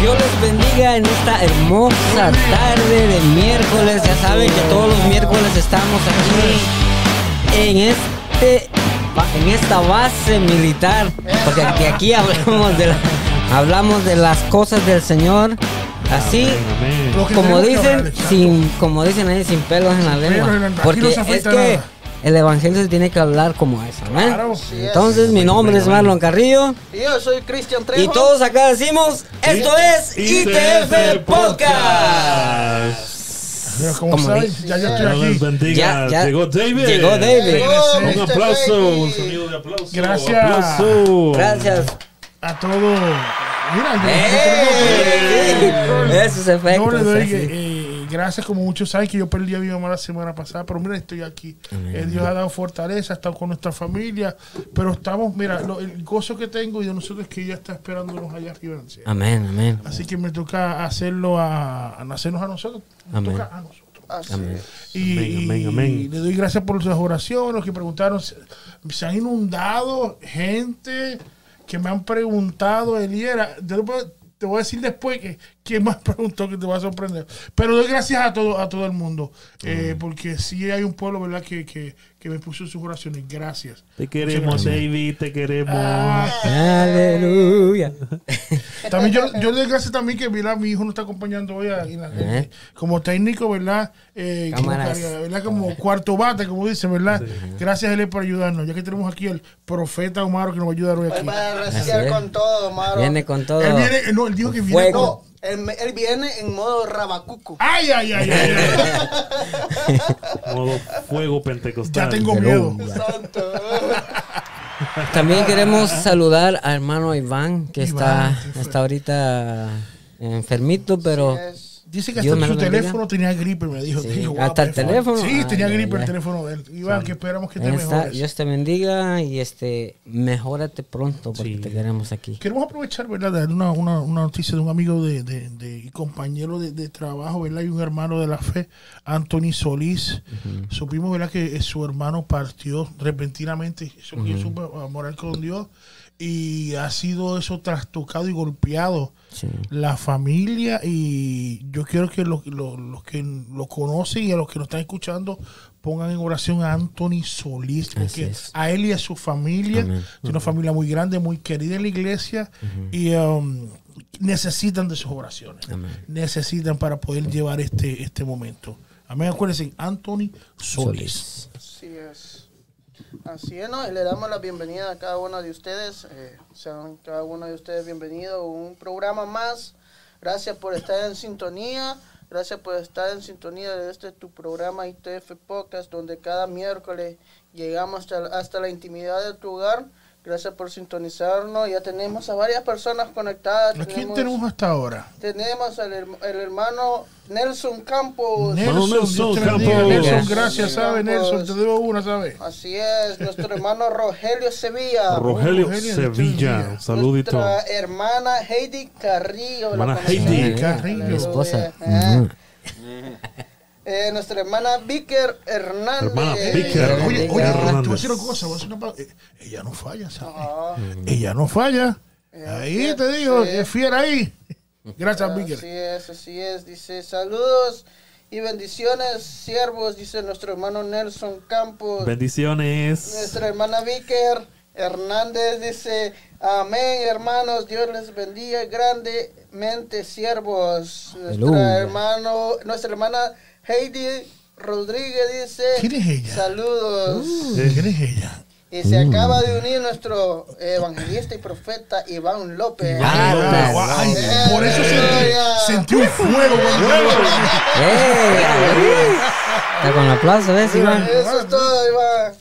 Dios les bendiga en esta hermosa tarde de miércoles. Ya saben que todos los miércoles estamos aquí en este en esta base militar, porque aquí, aquí hablamos de la- hablamos de las cosas del Señor. Así como dicen, sin como dicen ahí sin pelos en la lengua, porque es que nada. El evangelio se tiene que hablar como es, ¿amén? Claro. Es. Entonces, mi nombre es Marlon Carrillo. Y yo soy Cristian Trejo. Y todos acá decimos, esto es ITF Podcast. Como saben, dice- ya, ya estoy aquí. bendiga. Ya, ya. Llegó David. Llegó David. Llegó Un Mr. aplauso, un sonido de aplauso. Gracias. Aplauso. Gracias. A todos. Mira, yo- yo- Esos efectos. Yo le doy eh, gracias, como muchos saben que yo perdí a mi mamá la semana pasada, pero mira, estoy aquí. Eh, Dios ha dado fortaleza, ha estado con nuestra familia, pero estamos, mira, lo- el gozo que tengo y de nosotros es que ella está esperándonos allá arriba en el cielo. Amén, amén. Así que me toca hacerlo a, a nacernos a nosotros. Me Amén. toca a nosotros. Así Amén. es. Y, Amén, amén, y le doy gracias por las oraciones, los que preguntaron. Se, se han inundado gente que me han preguntado, Eliera. Yo te puedo- te voy a decir después que quién más preguntó que te va a sorprender. Pero doy gracias a todo, a todo el mundo. eh, porque sí hay un pueblo, ¿verdad?, que, que, que me puso sus oraciones. Gracias. Te queremos, David, te queremos. Ah, Aleluya. También yo, yo le doy gracias también que mira, mi hijo nos está acompañando hoy a- en la- Eh. como técnico, ¿verdad? Eh, como, ¿verdad? como cuarto bate, como dice, ¿verdad? Gracias a él por ayudarnos, ya que tenemos aquí el profeta Omar que nos va a ayudar hoy aquí. va a Así reciar es. con todo, Maro. Viene con todo. Él viene, no, él dijo que viene Fuego. con- No, él, viene en modo rabacuco. Ay, ay, ay, ay, ay. Modo fuego pentecostal. ya tengo miedo. Santo. También queremos saludar al hermano Iván, que Iván, está, está ahorita enfermito, pero es. Dice que hasta su teléfono tenía gripe, me dijo. Sí, guau, hasta el teléfono. Sí, Ay, tenía ay, gripe ay. el teléfono de él. Iván, que esperamos que te está. mejores. Dios te bendiga y este mejórate pronto porque Sí. te queremos aquí. Queremos aprovechar, ¿verdad? De dar una, una, una noticia de un amigo de, de, de- y compañero de, de trabajo, ¿verdad? Y un hermano de la fe, Anthony Solís. Supimos, ¿verdad? Que eh, su hermano partió repentinamente. Eso que yo supe a morar con Dios. Y ha sido eso trastocado y golpeado Sí. la familia. Y yo quiero que los, los- los que lo conocen y a los que nos están escuchando pongan en oración a Anthony Solís. Porque a él y a su familia. Amén. Es una familia muy grande, muy querida en la iglesia y um, necesitan de sus oraciones. Amén. Necesitan para poder llevar este, este momento. Amén. Acuérdense, Anthony Solís. Así es. Así es, ¿no? Y le damos la bienvenida a cada uno de ustedes. Eh, sean cada uno de ustedes bienvenidos a un programa más. Gracias por estar en sintonía. Gracias por estar en sintonía de este tu programa ITF Podcast, donde cada miércoles llegamos hasta, hasta la intimidad de tu hogar. Gracias por sintonizarnos. Ya tenemos a varias personas conectadas. ¿A quién tenemos hasta ahora? tenemos al el hermano Nelson Campos. Nelson. Campos. Nelson, gracias, ¿sabe? Nelson, te debo una, ¿sabe? Así es, nuestro hermano Rogelio Sevilla. Rogelio Rogelio, Sevilla. Un saludito. Nuestra hermana Heidi Carrillo. Hermana. Heidi Carrillo. Mi esposa. Eh, nuestra hermana Vicker Hernández. Hermana Eh, Vicker. Oye, oye, te voy a Hernández. decir una cosa, voy a decir una eh, Ella no falla, ¿sabes? Ah, Ella no falla. Ahí te digo, sí. es fiera ahí. Gracias, Así Víctor. es, así es. Dice, saludos y bendiciones, siervos, dice nuestro hermano Nelson Campos. Bendiciones. Nuestra hermana Vicker Hernández dice, amén hermanos, Dios les bendiga grandemente siervos. Nuestra hermano, nuestra hermana Heidi Rodríguez dice, ¿Quién es ella? saludos. ¿Quién es ella? Y se acaba de unir nuestro evangelista y profeta Iván López. Ah, Ah, ay, Eh, por eso sentí, sentí un fuego. Está con aplauso, ¿ves, Iván? Eso es todo, Iván.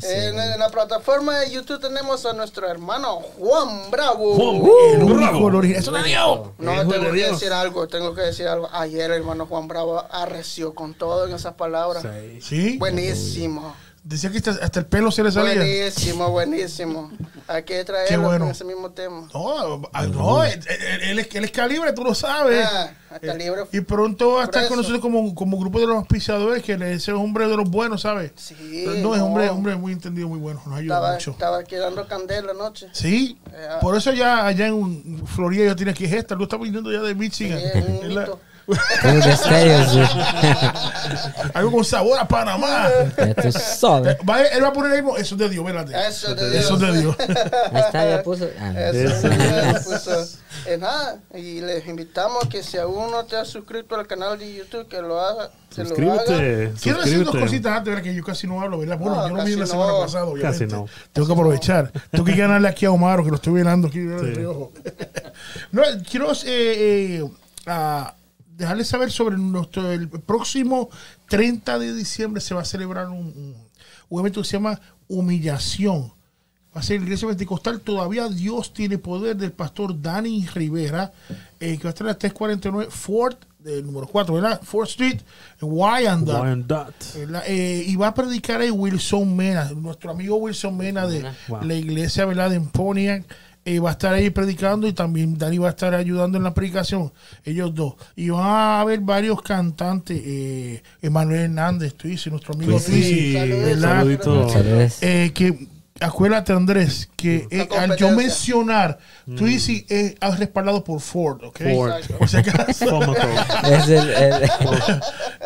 Sí. En, en la plataforma de YouTube tenemos a nuestro hermano Juan Bravo. Juan El Bravo. el original. ¡Eso de Dios! No, tengo de que Dios. decir algo, tengo que decir algo. Ayer el hermano Juan Bravo arreció con todo en esas palabras. Sí. Buenísimo. Decía que hasta, hasta el pelo se le salía. Buenísimo, buenísimo. Hay que traerlo Qué bueno. con ese mismo tema. No, ah, no, él, él- es, él es calibre, tú lo sabes. Ah, hasta libre. Y pronto va a estar con nosotros como, como grupo de los auspiciadores, que ese es hombre de los buenos, ¿sabes? Sí, no, es hombre, hombre muy entendido, muy bueno, nos ayuda Estaba, mucho. estaba aquí dando candela anoche. Sí, Eh, por eso ya allá en Florida ya tiene que es esta, lo está viniendo ya de Michigan. Sí, es un Algo con sabor a Panamá. Tú sabes. Va, él va a poner ahí, eso es de Dios, espérate. Eso es de Dios. Eso es de Dios. Ahí está, ya puso. Ah, Eso, ya puso. Eh, nada, y les invitamos que si aún no te has suscrito al canal de YouTube, que lo haga. Que lo haga. Suscríbete. Quiero decir dos cositas antes, ¿verdad? que yo casi no hablo, ¿verdad? Bueno, No, yo no vi la no. semana pasada, obviamente. Casi no. Tengo que aprovechar. Tengo que ganarle aquí a Omar, que lo estoy velando aquí Sí. no, quiero eh, eh, dejarles saber sobre nuestro el próximo 30 de diciembre se va a celebrar un, un- un evento que se llama Humillación. Va a ser la iglesia pentecostal. Todavía Dios tiene poder del pastor Dani Rivera, eh, que va a estar en la 349 Fort, del número 4, ¿verdad? Fort Street, en Wyandotte. Eh, y va a predicar ahí Wilson Mena, nuestro amigo Wilson Mena de Wow. la iglesia ¿verdad? de Pontiac. Eh, va a estar ahí predicando y también Dani va a estar ayudando en la predicación, ellos dos. Y van a haber varios cantantes, eh, Emanuel Hernández, dices, nuestro amigo Pues sí. ¿verdad? saludito. Eh, que acuérdate Andrés que eh, al yo competencia. mencionar Twizzy es ah, respaldado por Ford, ¿ok? Ford. Si acaso. Fómaco. Es el, el-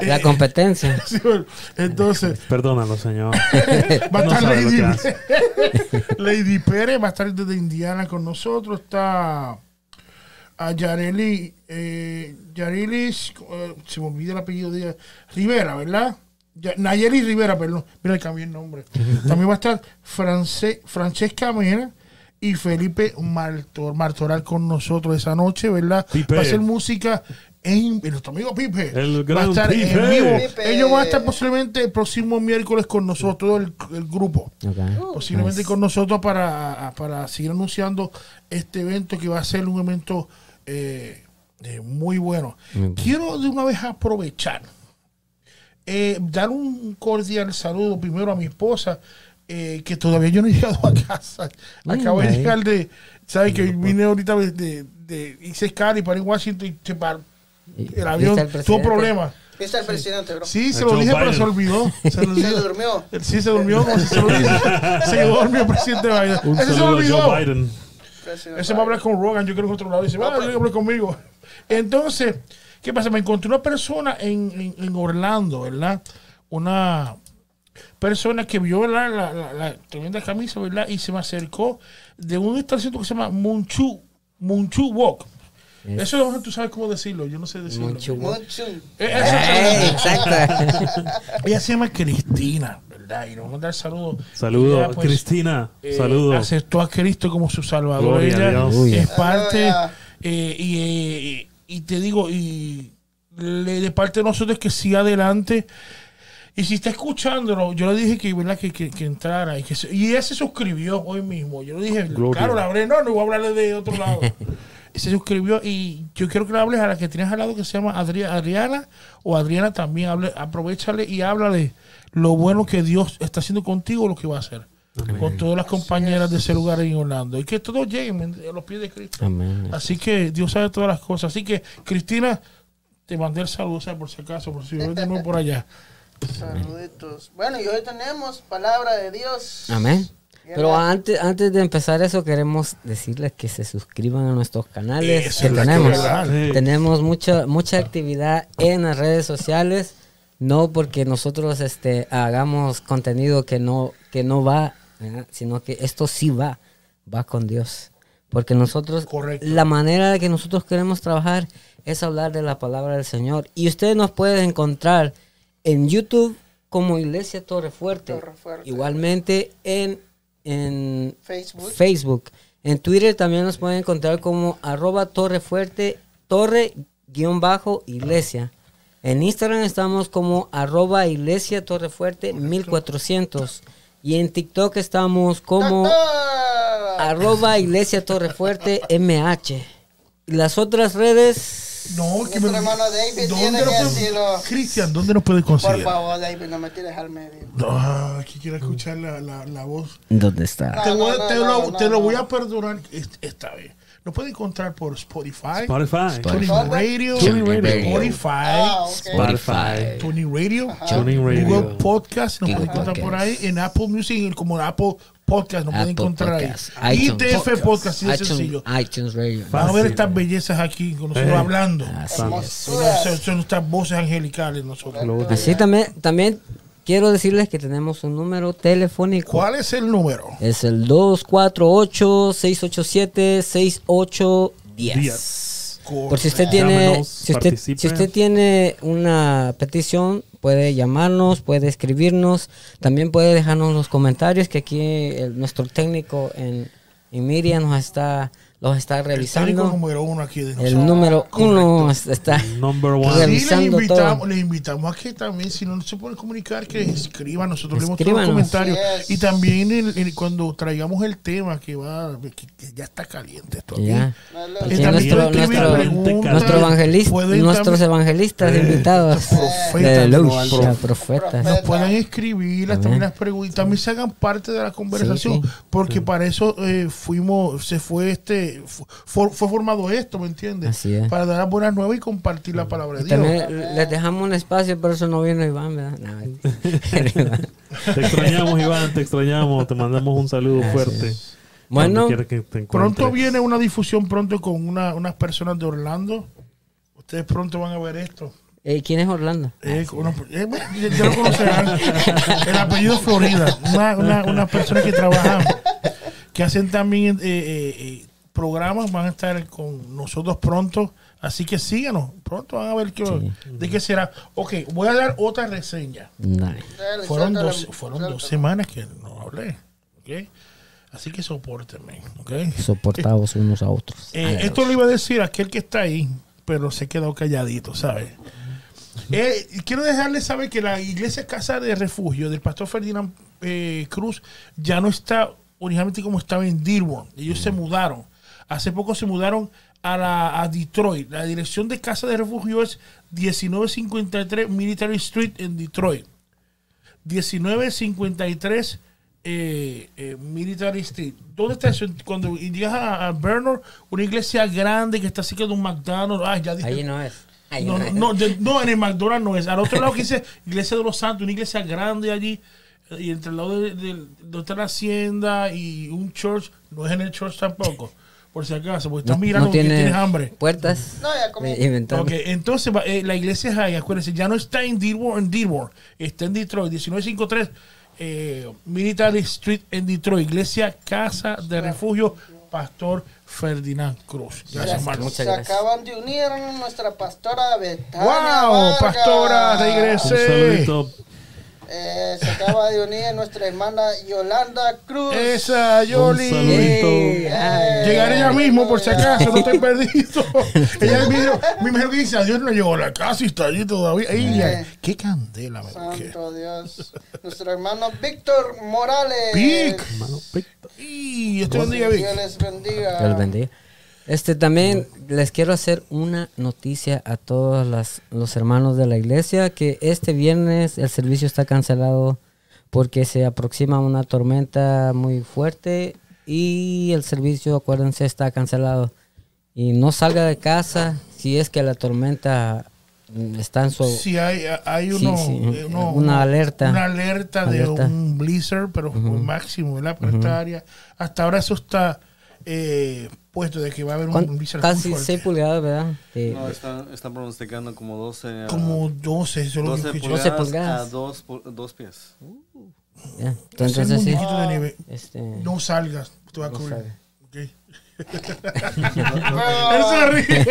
la competencia. Sí, bueno, Entonces, Perdónalo, señor. Va a No estar lo Lady, que. Lady Pérez, va a estar desde Indiana con nosotros. Está a Yareli, eh, Yarelis, eh, se me olvida el apellido de ella, Rivera, ¿verdad? Nayeli Rivera, perdón. Mira, cambié el nombre. También va a estar France- Francesca Mena y Felipe Martor, Martoral con nosotros esa noche, ¿verdad? Pipe. Va a ser música en, en nuestro amigo Pipe. El va a gran estar en Pipe. vivo. Pipe. Ellos van a estar posiblemente el próximo miércoles con nosotros, todo el, el grupo. Posiblemente Nice. con nosotros para, para seguir anunciando este evento que va a ser un evento eh, eh, muy bueno. Muy bueno. Quiero de una vez aprovechar, eh, dar un cordial saludo primero a mi esposa, eh, que todavía yo no he llegado a casa. Mm, Acabo de llegar de, ¿sabes? Que vine ahorita de, de, de hice escala y para en Washington y se paró. ¿Y- El avión tuvo problemas. Viste al presidente, bro. Sí, se lo dije, pero se olvidó. Se, le Se durmió. Sí, se durmió, como si se lo dije. Se quedó dormido el presidente Biden. Un Ese se a olvidó. Joe Biden. Ese va a hablar con Rogan, yo creo que otro lado. Dice, va, pues. hablar conmigo. Entonces, ¿qué pasa? Me encontré una persona en, en- en Orlando, ¿verdad? Una persona que vio. La, la, la tremenda camisa, ¿verdad? Y se me acercó de un estacionamiento que se llama Munchu, Munchu Walk. Es- Eso tú sabes cómo decirlo, yo no sé decirlo. Munchu Walk. Mucho. Eh, eso- Ey, exacto. ella se llama Cristina, ¿verdad? Y nos vamos a dar saludos. Saludos, Ella, pues, Cristina. eh, Saludos. aceptó a Cristo como su salvador. Gloria a Ella Dios. Aleluya. es parte, eh, y, eh, y te digo, y le- de parte de nosotros que siga adelante. Y si está escuchándolo, yo le dije que, ¿verdad? que, que, que entrara. Y, que se- y ella se suscribió hoy mismo. Yo le dije, Gloria. claro, la hablé, no, no voy a hablarle de otro lado. se suscribió y yo quiero que le hables a la que tienes al lado que se llama Adri- Adriana o Adriana también. Hable, aprovechale y háblale lo bueno que Dios está haciendo contigo, lo que va a hacer. Con todas las compañeras de ese lugar en Orlando. Y que todos lleguen a los pies de Cristo. Amén. Así que Dios sabe todas las cosas. Así que, Cristina, te mandé el saludo, ¿sabes? por si acaso, por si yo por allá. Saluditos. Bueno, y hoy tenemos palabra de Dios. Amén. Pero antes, antes de empezar eso, queremos decirles que se suscriban a nuestros canales Eso que tenemos. verdad. Sí. Tenemos mucha, mucha actividad en las redes sociales. No porque nosotros este, hagamos contenido que no, que no va, ¿verdad? sino que esto sí va, va con Dios. Porque nosotros, Correcto. la manera de que nosotros queremos trabajar es hablar de la palabra del Señor. Y ustedes nos pueden encontrar en YouTube como Iglesia Torre Fuerte. Torrefuerte. Igualmente en, en Facebook. Facebook. En Twitter también nos pueden encontrar como arroba torre fuerte, torre guion bajo iglesia. En Instagram estamos como arroba iglesia torre fuerte 1400. Y en TikTok estamos como arroba iglesia torre fuerte MH. Y las otras redes No, que Nuestro hermano David tiene que puede- decirlo. Cristian, ¿dónde nos puede Por conseguir? favor, David, no me tires al medio. No, aquí quiero escuchar la, la, la voz. ¿Dónde está? te no, voy- no, te no, lo, te lo voy a perdonar est- esta vez. Nos puede encontrar por Spotify, Spotify. Tuning ¿Dónde? Radio, Tuning Radio. Spotify, Ah, ok. Spotify. Tuning Radio, Tuning Google Radio. Podcast, nos Google puede encontrar por ahí, en Apple Music, como Apple Podcast, nos puede encontrar Podcast, ahí. ITF Podcast, Podcast, sí, es iTunes, sencillo. iTunes Radio. Van a ver estas bellezas aquí con nosotros Eh. hablando. Así. Son, son nuestras voces angelicales nosotros. Lo- Así también, también quiero decirles que tenemos un número telefónico. ¿Cuál es el número? Es el 248-687-6810. Díaz. Por si usted tiene, si usted, participe. si usted tiene una petición, puede llamarnos, puede escribirnos, también puede dejarnos los comentarios que aquí el- nuestro técnico en, en Miriam nos está, los está El revisando. número uno aquí de El nosotros. número uno está Number one. Sí, les revisando invitamos, todo. les invitamos a que también, si no se pueden comunicar, que escriban. Nosotros leemos todos los comentarios. Yes. Y también el- el- cuando traigamos el tema que va, que, que ya está caliente esto aquí. Ya. Y también nuestro, evangelista, nuestros también- evangelistas Eh, invitados. profetas, profetas. Nos pueden escribir las- también Amén. las preguntas, también se hagan parte de la conversación, sí. porque para eso eh, fuimos, se fue este, fu- fue, fue formado esto, ¿me entiendes? Así es. Para dar buenas nuevas y compartir la palabra de Dios. también les dejamos un espacio, por eso no vino Iván, ¿verdad? No, Te extrañamos, Iván, te extrañamos. Te mandamos un saludo fuerte. Bueno, que te Pronto viene una difusión pronto con una- unas personas de Orlando. Ustedes pronto van a ver esto. eh, ¿quién es Orlando? Eh, una- eh, bueno, ya ya lo conocerán. El apellido Florida. Una, una, una persona que trabaja, que hacen también eh, eh, eh, programas, van a estar con nosotros pronto. Así que síganos. Pronto van a ver qué, de qué será. Ok, voy a dar otra reseña. Dale. Dale, Fueron, dos, fueron dos suéltalo. semanas que no hablé. ok. Así que soportenme. ok. Soportados unos a otros. Eh, esto lo iba a decir aquel que está ahí, pero se quedó calladito, ¿sabes? Eh, quiero dejarles saber que la iglesia Casa de Refugio del pastor Ferdinand eh, Cruz ya no está originalmente como estaba en Dearborn. Ellos se mudaron. Hace poco se mudaron a, la, a Detroit. La dirección de Casa de Refugio es 1953 Military Street en Detroit. 1953 eh, eh, Military Street. ¿Dónde está eso? Cuando llegas a, a Bernard, una iglesia grande que está cerca de un McDonald's. Ah, ya dije. Ahí no es. Ahí No, no, no, de- en el McDonald's no es. Al otro lado que dice Iglesia de los Santos, una iglesia grande allí. Y entre el lado de, de- donde está la hacienda y un church, no es en el church tampoco. Por si acaso, porque estás No- mirando no que tiene tienes hambre. puertas. No, ya comí. Eh, inventando. Ok, entonces eh, la iglesia es ahí, acuérdense, ya no está en Dearborn, en Dearborn, está en Detroit, 1953 eh, Military Street en Detroit, iglesia Casa de Refugio, Pastor Ferdinand Cruz. Gracias, Se- hermano. Muchas se gracias. acaban de unir a nuestra pastora Betania. ¡Wow! Vargas. Pastora, Un regrese. saludito. Eh, se acaba de unir nuestra hermana Yolanda Cruz. Esa, Un Yoli. saludito. Eh, ay. Llegaré ya mismo, por si acaso, no estoy perdido. Ella me dijo, que dice, adiós, no llegó a la casa y está allí todavía. Ella, qué candela me. Santo Dios. Nuestro hermano Víctor Morales. Vic. Mano, picto. Y Dios te bendiga, Vic. Dios les bendiga. Dios los bendiga. Este también les quiero hacer una noticia a todos las- los hermanos de la iglesia que este viernes el servicio está cancelado porque se aproxima una tormenta muy fuerte y el servicio, acuérdense, está cancelado. Y no salga de casa si es que la tormenta está en su... Sí, hay, hay Sí, uno, sí, uno- una alerta. Una alerta, Alerta. de un blizzard, pero máximo, ¿verdad? Por esta área. Hasta ahora eso está eh, puesto de que va a haber un ¿cuán- blizzard muy Casi fuerte. 6 pulgadas, ¿verdad? No, están, están pronosticando como 12, a- Como 12, eso es lo 12 que escuché. pulgadas, pulgadas. a 2 dos pies. Entonces, sí. Este, No salgas, te va a No cubrir. ríe.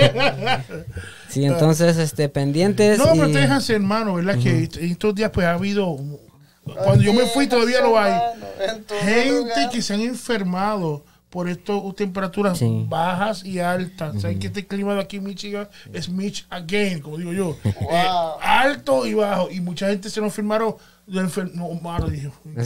Sí, entonces, este, pendientes. No, y- protéjanse, hermano, ¿verdad? Que en estos días pues ha habido... Cuando yo me fui todavía lo hay. Gente lugar. que se han enfermado por estas temperaturas Sí. bajas y altas. Saben que este clima de aquí en Michigan es Mich again, como digo yo. Eh, alto y bajo. Y mucha gente se nos enfermaron. de enfer- no, malo, dije. Me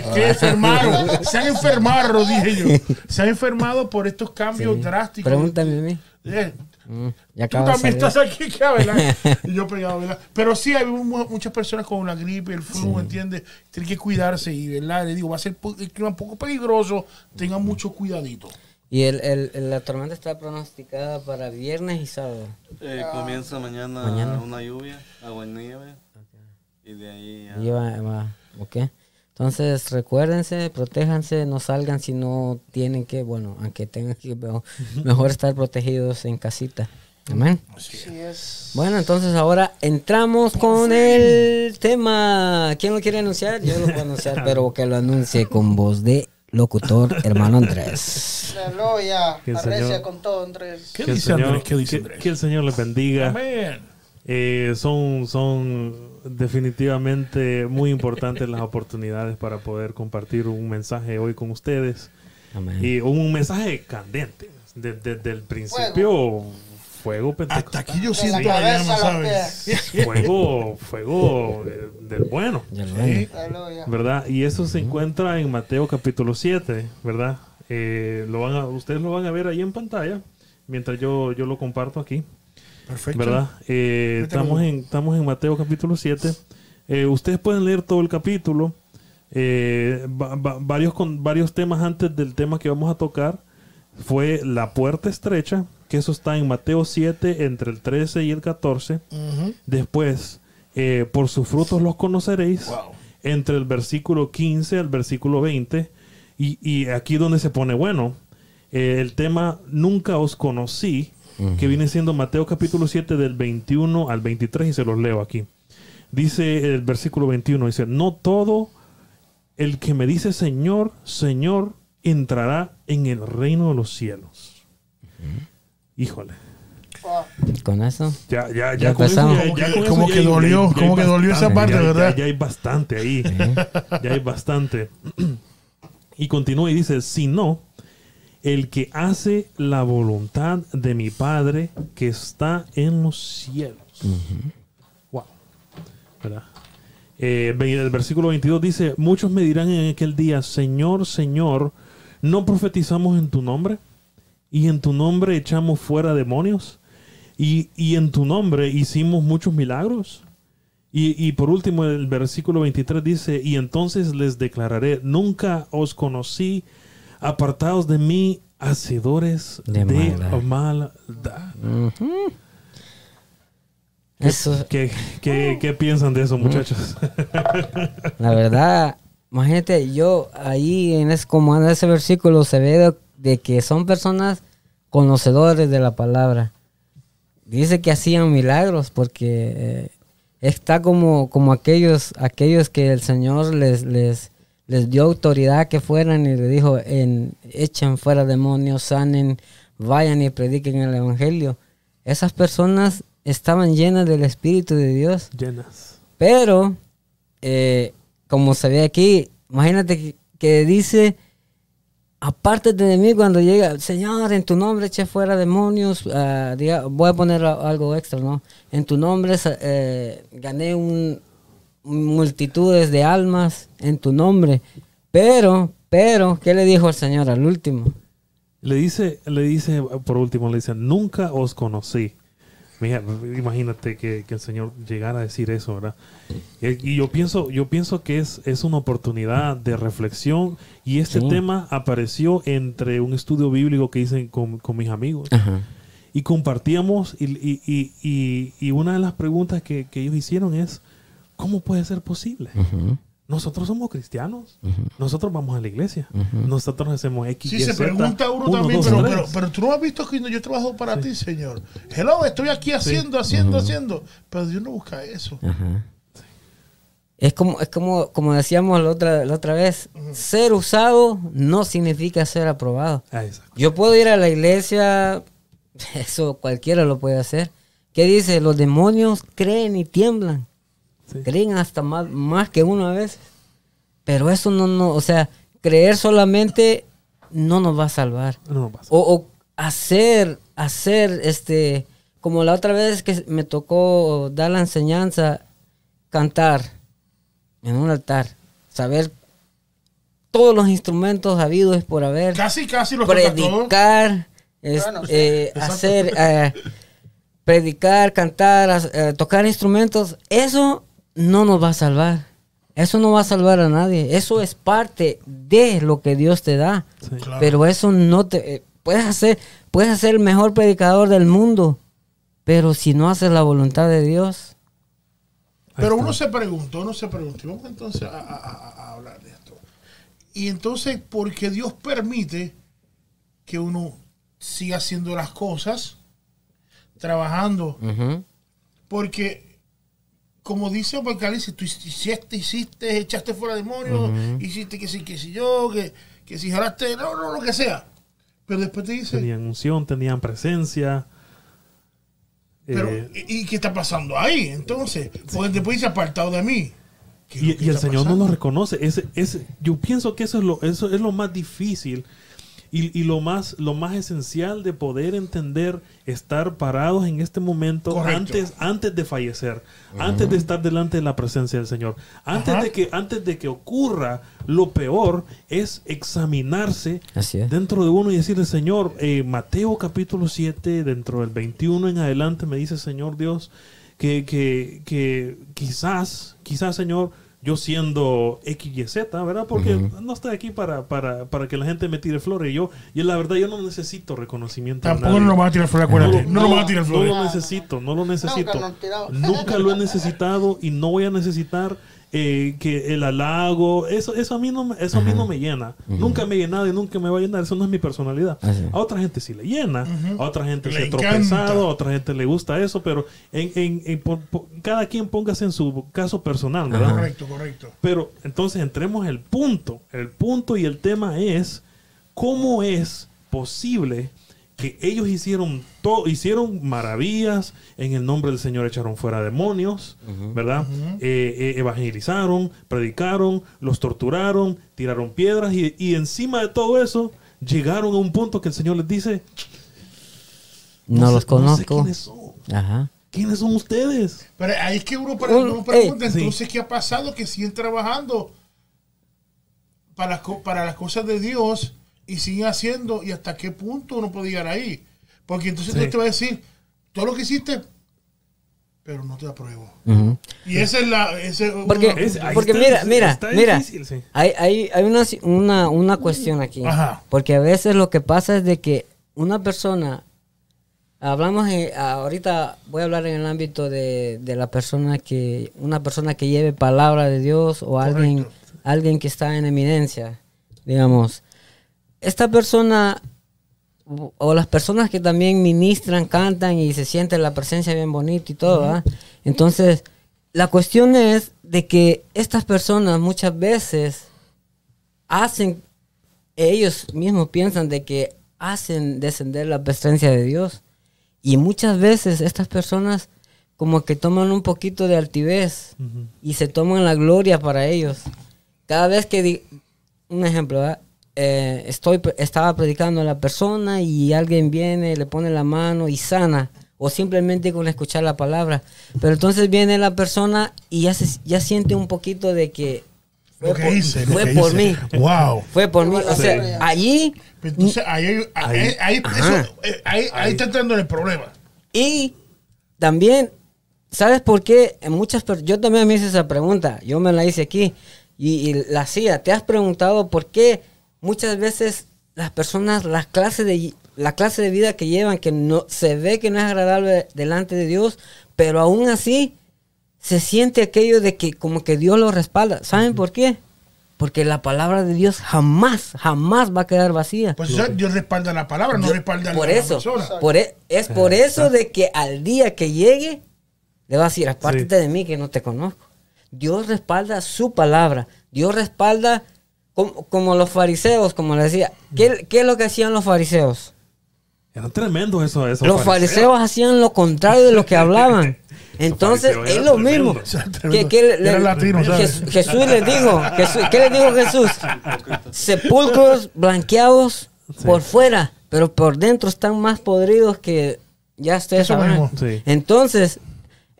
ojalá. quedé enfermado. Se han enfermado, dije yo. Se han enfermado por estos cambios Sí. drásticos. Pregúntame a mí. Eh, Mm, ya Tú también estás aquí, ¿qué, ¿verdad? y yo pegado, ¿verdad? Pero sí, hay mu- muchas personas con la gripe, el flu, ¿entiendes? Tienen que cuidarse y, ¿verdad? Le digo, va a ser el clima un poco peligroso, tengan mucho cuidadito. Y el, el- la tormenta está pronosticada para viernes y sábado. Eh, comienza mañana, Mañana. una lluvia, agua y nieve. Y de ahí ya. Y va- va- ok. Entonces recuérdense, protéjanse, no salgan si no tienen que, bueno, aunque tengan que, mejor estar protegidos en casita. Amén. Así es. Bueno, entonces ahora entramos con el tema. ¿Quién lo quiere anunciar? Yo lo puedo anunciar, pero que lo anuncie con voz de locutor, hermano Andrés. Aleluya. Que el Arrecia Señor- con todo, Andrés. ¿Qué Que el dice Señor- Andrés? ¿Qué dice que el Señor les bendiga. Amén. Eh, son, son definitivamente muy importantes las oportunidades para poder compartir un mensaje hoy con ustedes. Amén. Y un mensaje candente. De- Desde el principio, fuego Hasta pentecostal. aquí yo siento la la cabeza llama, a los ¿sabes? Fuego, fuego del bueno. Ya Sí. ¿verdad? Y eso se encuentra en Mateo capítulo 7, ¿verdad? Eh, lo van a, ustedes lo van a ver ahí en pantalla mientras yo, yo lo comparto aquí, Perfecto. ¿verdad? Eh, estamos, en, estamos en Mateo capítulo 7. Eh, ustedes pueden leer todo el capítulo, eh, va- va- varios, con, varios temas antes del tema que vamos a tocar. Fue la puerta estrecha, que eso está en Mateo 7, entre el 13 y el 14. Ujú. Después, por sus frutos los conoceréis. Wow. Entre el versículo 15 al versículo 20. Y, y aquí donde se pone bueno. el tema Nunca os conocí. Que viene siendo Mateo capítulo 7 del 21 al 23. Y se los leo aquí. Dice el versículo 21. Dice, no todo el que me dice Señor, Señor, entrará en el reino de los cielos. Híjole. Con eso. Ya, ya, ya, Ya con eso empezamos. ya- Como ya con como que hay- dolió, hay como que dolió esa bastante, parte, ya- ¿verdad? Ya, ya hay bastante ahí. ya hay bastante. y continúa y dice, si no, el que hace la voluntad de mi Padre que está en los cielos. Wow. ¿Verdad? Eh, el versículo 22 dice, muchos me dirán en aquel día, Señor, Señor, ¿no profetizamos en tu nombre? Y en tu nombre echamos fuera demonios. Y, y en tu nombre hicimos muchos milagros. Y, y por último, el versículo 23 dice, y entonces les declararé, nunca os conocí, apartados de mí, hacedores De de, maldad. maldad. Ujú. Eso, ¿Qué, qué- qué piensan de eso, muchachos? la verdad, imagínate, yo ahí en ese, como en ese versículo se ve de, de que son personas conocedores de la palabra. Dice que hacían milagros porque eh, está como, como aquellos, aquellos que el Señor les, les, les dio autoridad que fueran y le dijo, en, echen fuera demonios, sanen, vayan y prediquen el Evangelio. Esas personas estaban llenas del Espíritu de Dios. Llenas. Pero, eh, como se ve aquí, imagínate que, que dice, aparte de mí cuando llega, Señor, en tu nombre eché fuera demonios, ah, diga- voy a poner algo extra, ¿no? En tu nombre eh, gané un, multitudes de almas en tu nombre. Pero, pero, ¿qué le dijo el Señor al último? Le dice, le dice, por último, le dice, nunca os conocí. Mira, imagínate que, que el Señor llegara a decir eso, ¿verdad? Y, y yo pienso, yo pienso que es, es una oportunidad de reflexión. Y este Sí. tema apareció entre un estudio bíblico que hice con, con mis amigos. Ajá. Y compartíamos, y, y- y- y- y una de las preguntas que, que ellos hicieron es, ¿cómo puede ser posible? Nosotros somos cristianos. Nosotros vamos a la iglesia. ujú. Nosotros hacemos X, Sí, Y, se Z, pregunta uno, uno, también, dos, pero, pero, pero tú no has visto que yo trabajo para ti, Señor. Hello, estoy aquí haciendo, haciendo, haciendo. Pero Dios no busca eso. Es como, es como, como decíamos la otra, la otra vez, ser usado no significa ser aprobado. Ah. Yo puedo ir a la iglesia, eso cualquiera lo puede hacer. ¿Qué dice? Los demonios creen y tiemblan. Sí. Creen hasta más, más que uno a veces. Pero eso no, no, o sea, creer solamente no nos va a salvar. No. O, o hacer, hacer, este, como la otra vez que me tocó dar la enseñanza, cantar en un altar, saber todos los instrumentos habidos por haber, Casi, casi lo toca todo. predicar, es- Bueno, sí. eh, hacer, eh, predicar, cantar, eh, tocar instrumentos, eso no nos va a salvar. Eso no va a salvar a nadie. Eso es parte de lo que Dios te da. Sí. Claro. Pero eso no te... eh, puedes hacer, puedes ser el mejor predicador del mundo, pero si no haces la voluntad de Dios, Pero uno se pregunta, uno se pregunta, y vamos entonces a, a- a- a hablar de esto. Y entonces, porque Dios permite que uno siga haciendo las cosas, trabajando, porque, como dice Apocalipsis, tú hiciste, hiciste, echaste fuera demonios, hiciste que sí, que sí yo, que, que si jalaste, no, no, lo que sea. Pero después te dice, Tenían unción, tenían presencia. pero, Eh, ¿y, qué está pasando ahí? Entonces, porque después dice apartado de mí. ¿Qué es y, el Señor no lo reconoce. Ese, ese, yo pienso que eso es lo, eso es lo más difícil y, y lo, más, lo más esencial de poder entender estar parados en este momento Correcto. antes, antes de fallecer, antes de estar delante de la presencia del Señor. Antes Ajá. de, que, antes de que ocurra lo peor es examinarse así es. dentro de uno y decirle, Señor, eh, Mateo capítulo 7, dentro del 21 en adelante, me dice, Señor Dios, que, que, que quizás, quizás, Señor, yo siendo X y Z, ¿verdad? Porque no estoy aquí para, para, para que la gente me tire flores. Y yo, y la verdad, yo no necesito reconocimiento. de Tampoco no nos van a tirar flores, acuérdate. No, nos van a tirar no flores. lo necesito, no lo necesito. Nunca lo he necesitado y no voy a necesitar eh, que el halago, eso, eso a mí no, me- eso a mí no me llena. Nunca me ha llenado y nunca me va a llenar. Eso no es mi personalidad. Así. A otra gente sí le llena, a otra gente Le se ha tropezado, a otra gente le gusta eso, pero en, en- en- por- por- cada quien póngase en su caso personal, ¿verdad? Correcto, correcto. Pero entonces entremos al punto. El punto y el tema es cómo es posible que ellos hicieron todo, hicieron maravillas en el nombre del Señor, echaron fuera demonios, ¿verdad? Eh, eh, evangelizaron, predicaron, los torturaron, tiraron piedras y, y encima de todo eso llegaron a un punto que el Señor les dice, No, sé- los sé conozco. quiénes son. Ajá. ¿Quiénes son ustedes? Pero ahí es que uno, Un- uno pregunta, ey, sí. entonces, ¿qué ha pasado? Que siguen trabajando para, para las cosas de Dios y siguen haciendo, y hasta qué punto uno puede llegar ahí. Porque entonces Sí. Dios te va a decir, todo lo que hiciste, pero no te apruebo. Y esa es la... ese es uno Porque, Es- porque está mira, mira, mira, difícil, sí. hay, hay, hay una, una, una cuestión aquí. Ajá. Porque a veces lo que pasa es de que una persona, hablamos en- ahorita, voy a hablar en el ámbito de, de la persona que, una persona que lleve palabra de Dios o alguien, alguien que está en eminencia, digamos. Esta persona o- las personas que también ministran, cantan y se siente la presencia bien bonita y todo, ¿verdad? Entonces, la cuestión es de que estas personas muchas veces hacen, ellos mismos piensan de que hacen descender la presencia de Dios. Y muchas veces estas personas como que toman un poquito de altivez y se toman la gloria para ellos. Cada vez que, un ejemplo, ¿verdad? Eh, estoy, estaba predicando a la persona y alguien viene, le pone la mano y sana, o simplemente con escuchar la palabra. Pero entonces viene la persona y ya, se, ya siente un poquito de que fue Lo que por, hice, lo fue que por hice. mí, Wow. fue por mí. O Sí. sea, allí Entonces, ahí, ahí, ahí- eso, eh, ahí- ahí está entrando el problema. Y también, ¿sabes por qué? En muchas yo también me hice esa pregunta, yo me la hice aquí y, y la hacía. ¿Te has preguntado por qué muchas veces las personas, las clases de la clase de vida que llevan, que no se ve que no es agradable delante de Dios, pero aún así se siente aquello de que como que Dios lo respalda. ¿Saben por qué? Porque la palabra de Dios jamás, jamás va a quedar vacía. Pues eso, Dios respalda la palabra, no respalda a por la eso, persona. por e- es por eso de que al día que llegue le va a decir, apártate de mí que no te conozco. Dios respalda su palabra. Dios respalda como, como los fariseos, como le decía. ¿Qué, qué es lo que hacían los fariseos? Eran tremendos eso, esos Los fariseos hacían lo contrario de lo que hablaban. Entonces es lo mismo. tremendos. ¿Qué, qué le- Eran le- latinos, ¿sabes? Jes- Jesús les dijo, Jesús- ¿qué les dijo Jesús? Sepulcros blanqueados por fuera, pero por dentro están más podridos que ya ustedes. Sí. Entonces,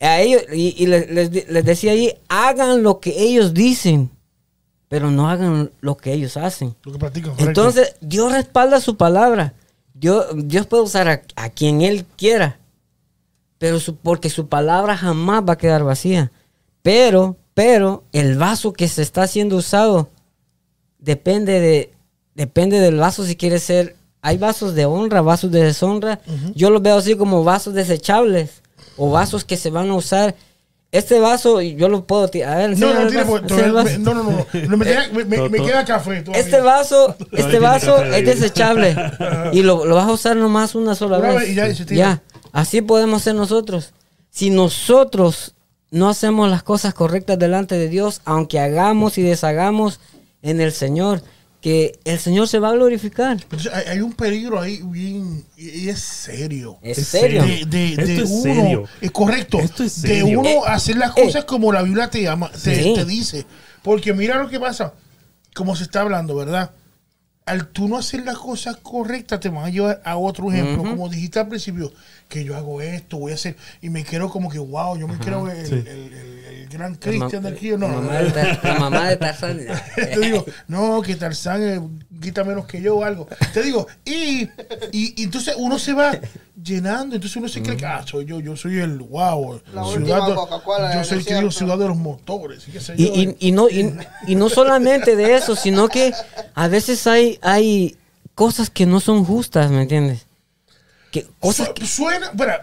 a ellos, y, y les, les les decía ahí, hagan lo que ellos dicen, pero no hagan lo que ellos hacen. Lo que practican, correcto. Entonces, Dios respalda su palabra. Dios, Dios puede usar a, a quien Él quiera. pero su- porque su palabra jamás va a quedar vacía. Pero, pero el vaso que se está siendo usado depende de depende del vaso si quiere ser hay vasos de honra, vasos de deshonra. Yo los veo así como vasos desechables o vasos que se van a usar. Este vaso yo lo puedo tirar. A ver, No, no, tira, no, no, no, no, me, queda- me- me- me queda café. todavía. Este vaso, este vaso es desechable y lo, lo vas a usar nomás una sola Una vez. vez y ya, y se tira. Ya, así podemos ser nosotros. Si nosotros no hacemos las cosas correctas delante de Dios, aunque hagamos y deshagamos en el Señor, que el Señor se va a glorificar. Entonces, hay, hay un peligro ahí bien. Y, y es serio. Es serio. De, de, de Esto es uno. serio. Es correcto. Esto es de serio. uno Eh, hacer las eh. cosas como la Biblia te llama, te, Sí. te dice. Porque mira lo que pasa. Como se está hablando, ¿verdad? Al tú no hacer las cosas correctas, te van a llevar a otro ejemplo. Como dijiste al principio, que yo hago esto, voy a hacer. Y me quiero como que, wow, yo me quiero el, Sí. el- el- el gran Cristian del Río. No, la mamá de Tar- la mamá de Tarzán. te digo, no, que Tarzán eh, grita menos que yo o algo. Te digo, y, y, y entonces uno se va llenando, entonces uno se cree que, ah, soy yo, yo soy el wow, La ciudad última de- yo soy el que digo ciudad de los motores. y qué sé Y, yo. y- y no, y, y no solamente de eso, sino que a veces hay, hay cosas que no son justas, ¿me entiendes? Que, cosas Su- suena, espera,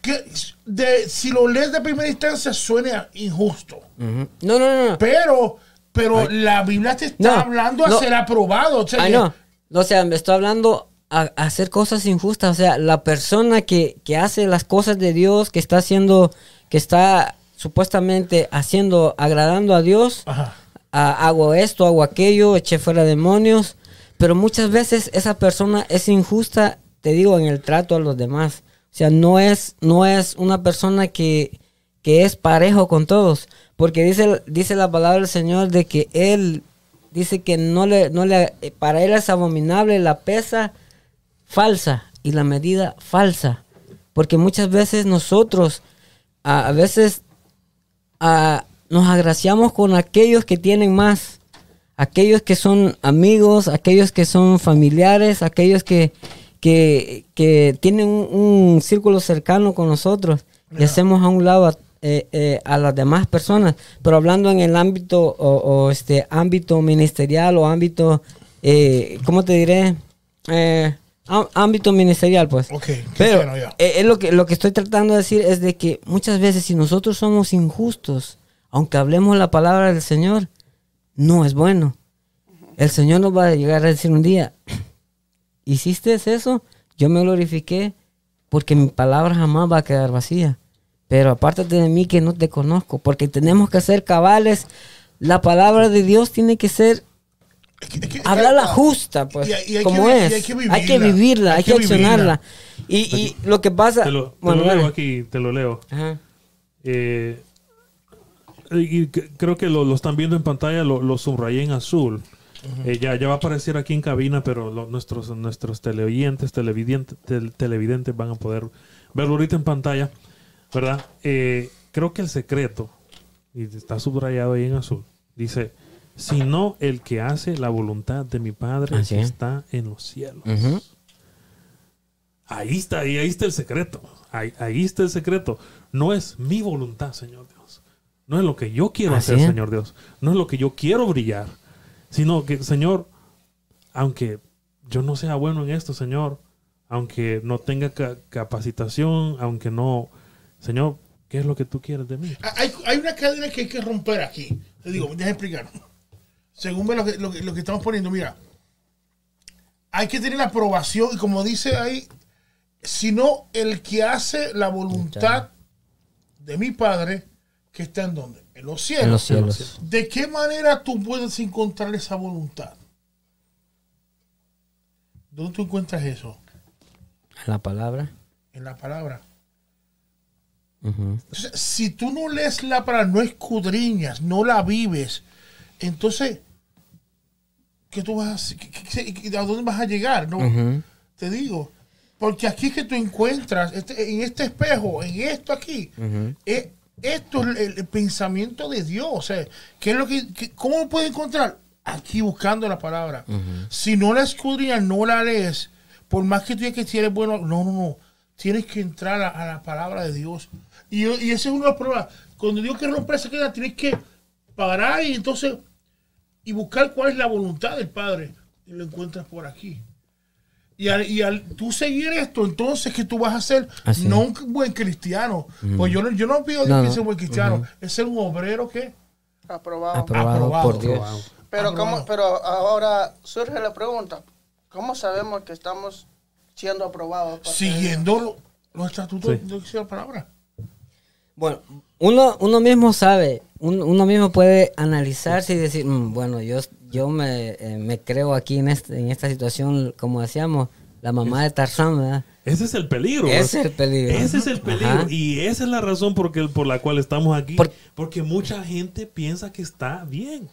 que de, si lo lees de primera instancia suena injusto, Ujú. No, no, no, no. pero, pero la Biblia te está No, hablando a no. ser aprobado. O sea, Ay, que- no. O sea, me estoy hablando a, a hacer cosas injustas. O sea, la persona que, que hace las cosas de Dios, que está haciendo, que está supuestamente haciendo, agradando a Dios, a- hago esto, hago aquello, eché fuera demonios. Pero muchas veces esa persona es injusta, te digo, en el trato a los demás. O sea, no es, no es una persona que, que es parejo con todos. Porque dice, dice la palabra del Señor de que Él dice que no le, no le, eh, para Él es abominable la pesa falsa y la medida falsa. Porque muchas veces nosotros, a, a veces a- nos agraciamos con aquellos que tienen más, aquellos que son amigos, aquellos que son familiares, aquellos que, que, que tienen un, un círculo cercano con nosotros y hacemos a un lado a, eh, eh, a las demás personas, pero hablando en el ámbito o, o este ámbito ministerial o ámbito, eh, ¿cómo te diré? Eh, ámbito ministerial, pues. Ok, Pero eh, es lo que, lo que estoy tratando de decir es de que muchas veces si nosotros somos injustos, aunque hablemos la palabra del Señor, no es bueno. El Señor nos va a llegar a decir un día, hiciste eso, yo me glorifiqué porque mi palabra jamás va a quedar vacía. Pero apártate de mí que no te conozco, porque tenemos que ser cabales. La palabra de Dios tiene que ser Es que- es que- hablarla justa, pues, Y hay- y hay como que vi- y es. hay que hay que vivirla, hay, hay que, accionarla. Y, y lo que pasa... Te lo, te bueno, lo leo aquí, te lo leo. Ajá. Eh, y creo que lo, lo están viendo en pantalla, lo, lo subrayé en azul. Eh, ya, ya va a aparecer aquí en cabina, pero lo- nuestros, nuestros televidentes, televidentes, tel- televidentes van a poder verlo ahorita en pantalla, ¿verdad? Eh, creo que el secreto, y está subrayado ahí en azul, dice, sino el que hace la voluntad de mi Padre Así que es. está en los cielos. Ahí está, ahí, ahí está el secreto. Ahí, ahí está el secreto. No es mi voluntad, Señor Dios. No es lo que yo quiero Así hacer, es. Señor Dios. No es lo que yo quiero brillar. Sino que, Señor, aunque yo no sea bueno en esto, Señor, aunque no tenga ca- capacitación, aunque no, Señor, ¿qué es lo que tú quieres de mí? Hay, hay una cadena que hay que romper aquí. Te digo, déjame explicar. Según lo que, lo, que, lo que estamos poniendo, mira. Hay que tener la aprobación y como dice ahí, sino el que hace la voluntad de mi Padre que está en donde? En los cielos. En los cielos. ¿De qué manera tú puedes encontrar esa voluntad? ¿Dónde tú encuentras eso? La palabra. En la palabra. Entonces, si tú no lees la palabra, no escudriñas, no la vives, entonces, ¿qué tú vas a, hacer? ¿Qué- qué- qué- ¿a dónde vas a llegar? No, te digo. Porque aquí es que tú encuentras, este- en este espejo, en esto aquí, eh, esto es el, el pensamiento de Dios. O sea, ¿qué es lo que, que- ¿cómo lo puedes encontrar? Aquí buscando la palabra. Si no la escudriñas, no la lees, por más que tú digas que si eres bueno, no, no, no. tienes que entrar a, a la palabra de Dios. Y, y ese es uno de los problemas. Cuando Dios quiere romper esa queda, tienes que parar y entonces y buscar cuál es la voluntad del Padre. Y lo encuentras por aquí. Y al, y al tú seguir esto, entonces, ¿qué tú vas a hacer? Así no un buen cristiano. Pues yo no, yo no pido No, que no. sea un buen cristiano. Es ser un obrero que Aprobado. Aprobado, Aprobado, por Dios. Aprobado. Pero, Aprobado. ¿cómo, pero ahora surge la pregunta, ¿cómo sabemos que estamos siendo aprobados? siguiendo lo- los estatutos Sí. de la palabra. Bueno, uno, uno mismo sabe, un- uno mismo puede analizarse y decir, "Mm, bueno, yo, yo me, eh, me creo aquí en, este, en esta situación, como decíamos, la mamá de Tarzán, ¿verdad? Ese es el peligro. Ese es el peligro. Ese es el peligro. Ajá. Y esa es la razón por, que- por la cual estamos aquí. Por- porque mucha gente piensa que está bien.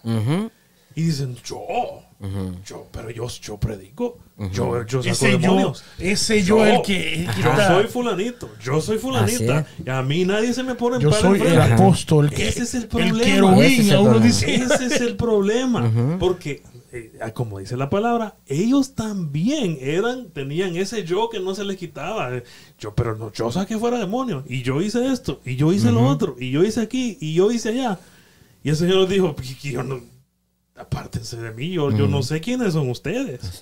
Y dicen, yo, yo, pero yo, yo predico. Yo, yo saco Ese yo, demonios. ese yo, el que, el que yo está- soy fulanito, yo soy fulanita. Y a mí nadie se me pone en yo soy el apóstol, el que Ese es el el problema. querubín, Ese es el dice, Ese es el problema. Porque, eh, como dice la palabra, ellos también eran, tenían ese yo que no se les quitaba. Yo, pero no, yo saqué fuera demonios. Y yo hice esto. Y yo hice lo otro. Y yo hice aquí. Y yo hice allá. Y el Señor dijo, "Pues, yo no, apártense de mí. Yo, yo no sé quiénes son ustedes.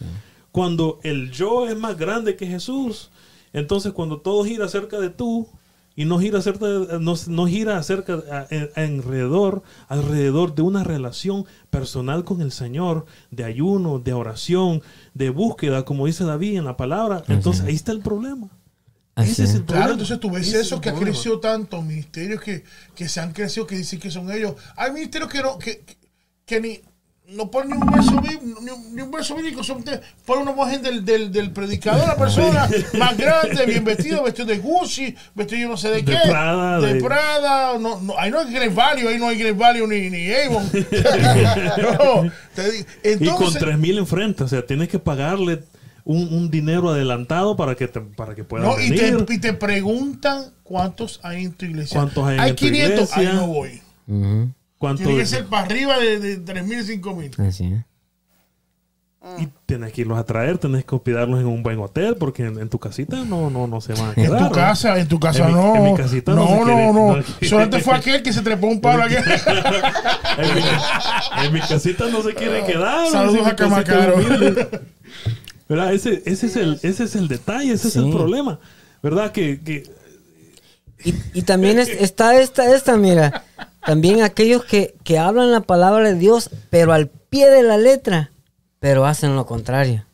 Cuando el yo es más grande que Jesús, entonces cuando todo gira cerca de tú y no gira cerca de- no, no gira acerca a- en- alrededor alrededor de una relación personal con el Señor, de ayuno, de oración, de búsqueda, como dice David en la palabra, entonces ahí está el problema. Ese es el problema. Claro, entonces tú ves Ese eso que ha crecido tanto, ministerios que, que se han crecido, que dicen que son ellos. Hay ministerios que no, que, que- que ni no ponen ni un verso bíblico, ni, un- ni un verso bíblico, son una imagen del, del, del predicador, la persona más grande, bien vestido, vestido de Gucci, vestido yo no sé de De qué, Prada, de, de- Prada, no, no, ahí no hay Great Value, ahí no hay Great Value ni, ni Avon. No, te digo, y con tres mil enfrente, o sea, tienes que pagarle un, un dinero adelantado para que te, para que puedan No, y venir. te, y te preguntan cuántos hay en tu iglesia. ¿Cuántos hay en Hay tu 500, ahí iglesia? no voy. Ujú. ¿Cuánto- Tiene que ser para arriba de, de 3.000 y 5.000. Así es. Y tienes que irlos a traer, tienes que hospedarlos en un buen hotel, porque en, en tu casita no, no, no se van a En quedar. tu ¿no? casa, en tu casa En mi- no. en mi casita no no, no, quiere- no. no. Solamente fue aquel que se trepó un palo aquí. en, mi, en mi casita no se quiere quedar. Saludos en a Camacaro. ¿Verdad? Ese, ese, es el, ese es el detalle, ese es el problema. ¿Verdad? Que, que Y, y también es- está esta, esta, mira, también aquellos que, que hablan la palabra de Dios, pero al pie de la letra, pero hacen lo contrario.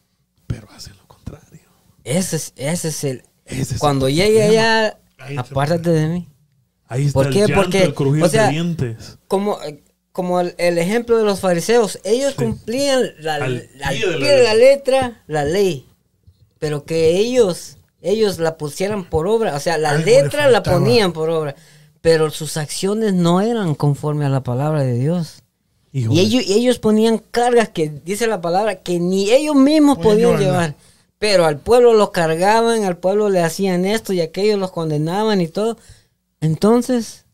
pero hacen lo contrario. Ese es, ese es el... Ese es cuando el llegue allá, apártate de mí. Ahí está ¿Por el llanto, Porque, el crujir o sea, de dientes. Como, como el, el ejemplo de los fariseos, ellos cumplían la- Al al, pie de la la letra la ley, pero que ellos, ellos la pusieran por obra, o sea, la Algo letra la ponían por obra, pero sus acciones no eran conforme a la palabra de Dios. Y ellos, y ellos ponían cargas que dice la palabra que ni ellos mismos Podían llevar. Pero al pueblo los cargaban, al pueblo le hacían esto y aquello los condenaban y todo. Entonces,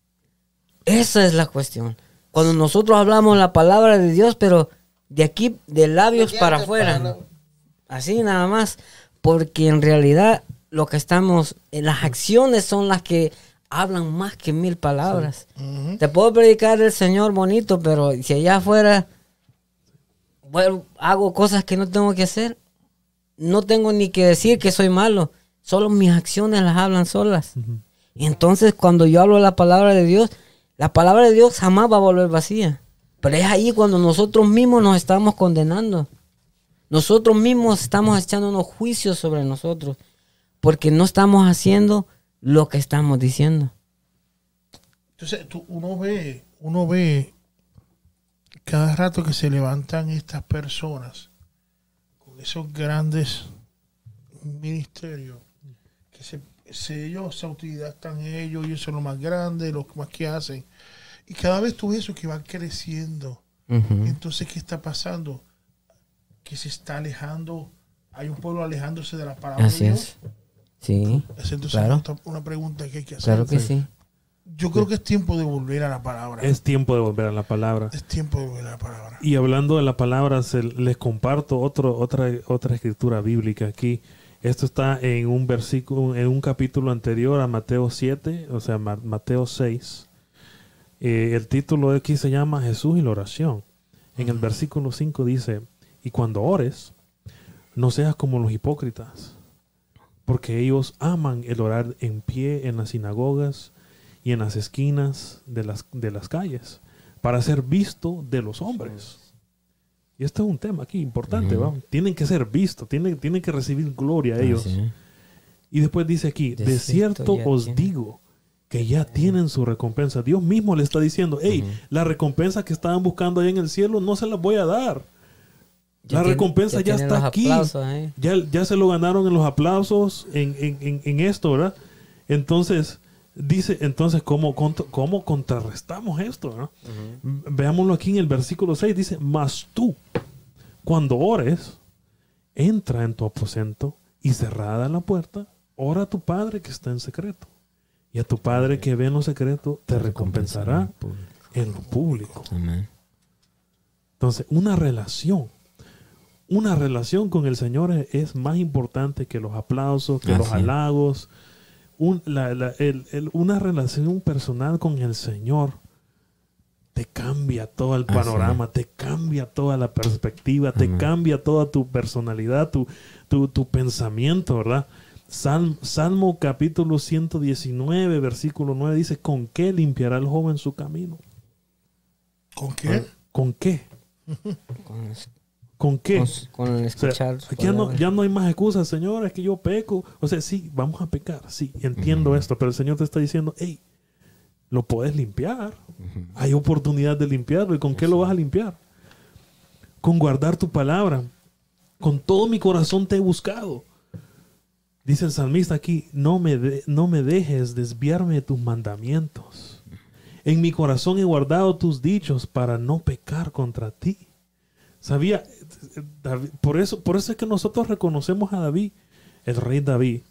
esa es la cuestión. Cuando nosotros hablamos la palabra de Dios, pero de aquí, de labios para afuera. para Así nada más. Porque en realidad lo que estamos, en las acciones son las que hablan más que mil palabras. Te puedo predicar el Señor bonito, pero si allá afuera bueno, hago cosas que no tengo que hacer, no tengo ni que decir que soy malo. Solo mis acciones las hablan solas. Y entonces cuando yo hablo la palabra de Dios, la palabra de Dios jamás va a volver vacía. Pero es ahí cuando nosotros mismos nos estamos condenando. Nosotros mismos estamos echando unos juicios sobre nosotros. Porque no estamos haciendo lo que estamos diciendo. Entonces, tú- uno ve, uno ve cada rato que se levantan estas personas con esos grandes ministerios, que se, se- ellos se autodidactan ellos, ellos son lo más grande, lo más que hacen. Y cada vez tú ves eso que van creciendo. Entonces, ¿qué está pasando? Que se está alejando, hay un pueblo alejándose de la palabra Así de Dios. es. Sí, Es entonces Claro. una pregunta que hay que hacer. claro que sí. Yo creo que es tiempo de volver a la palabra. Es tiempo de volver a la palabra. Es tiempo de volver a la palabra. Y hablando de la palabra, se- les comparto otro, otra, otra escritura bíblica aquí Esto está en un versículo, en un capítulo anterior a Mateo 7, o sea, Ma- Mateo 6. Eh, el título de aquí se llama Jesús y la oración. En el versículo 5 dice, y cuando ores, no seas como los hipócritas, porque ellos aman el orar en pie en las sinagogas y en las esquinas de las, de las calles, para ser visto de los hombres. Y este es un tema aquí importante. ¿va? Tienen que ser vistos, tienen, tienen que recibir gloria a ellos. Así. Y después dice aquí, De de, cierto os tienen". digo que ya tienen su recompensa. Dios mismo le está diciendo, hey, la recompensa que estaban buscando ahí en el cielo no se la voy a dar. Ya la tiene- recompensa ya, está aquí. aplausos, ¿eh? Ya, ya se lo ganaron en los aplausos, en, en- en- en esto, ¿verdad? Entonces, dice, entonces, ¿cómo, cómo contrarrestamos esto? no? V- Veámoslo aquí en el versículo 6, dice, mas tú, cuando ores, entra en tu aposento y cerrada la puerta, ora a tu Padre que está en secreto. Y a tu Padre que ve en lo secreto te recompensará en lo público. Entonces, una relación, una relación con el Señor es, es más importante que los aplausos, que Ah, los sí. halagos. Un- la- la- el- el- una relación personal con el Señor te cambia todo el Ah, panorama, te cambia toda la perspectiva, te cambia toda tu personalidad, tu, tu, tu pensamiento, ¿verdad? Salmo, Salmo capítulo 119, versículo 9 dice, ¿con qué limpiará el joven su camino? ¿Con qué? ¿Con qué? Con, ¿Con qué? con- con O sea, escuchar. aquí ya, no, ya no hay más excusas, Señor, es que yo peco. O sea, sí, vamos a pecar, sí, entiendo esto, pero el Señor te está diciendo, hey, lo puedes limpiar. Hay oportunidad de limpiarlo. ¿Y con qué lo vas a limpiar? Con guardar tu palabra. Con todo mi corazón te he buscado. Dice el salmista aquí, no me, de- no me dejes desviarme de tus mandamientos. En mi corazón he guardado tus dichos para no pecar contra ti. Sabía, David- por eso, por eso es que nosotros reconocemos a David, el rey David,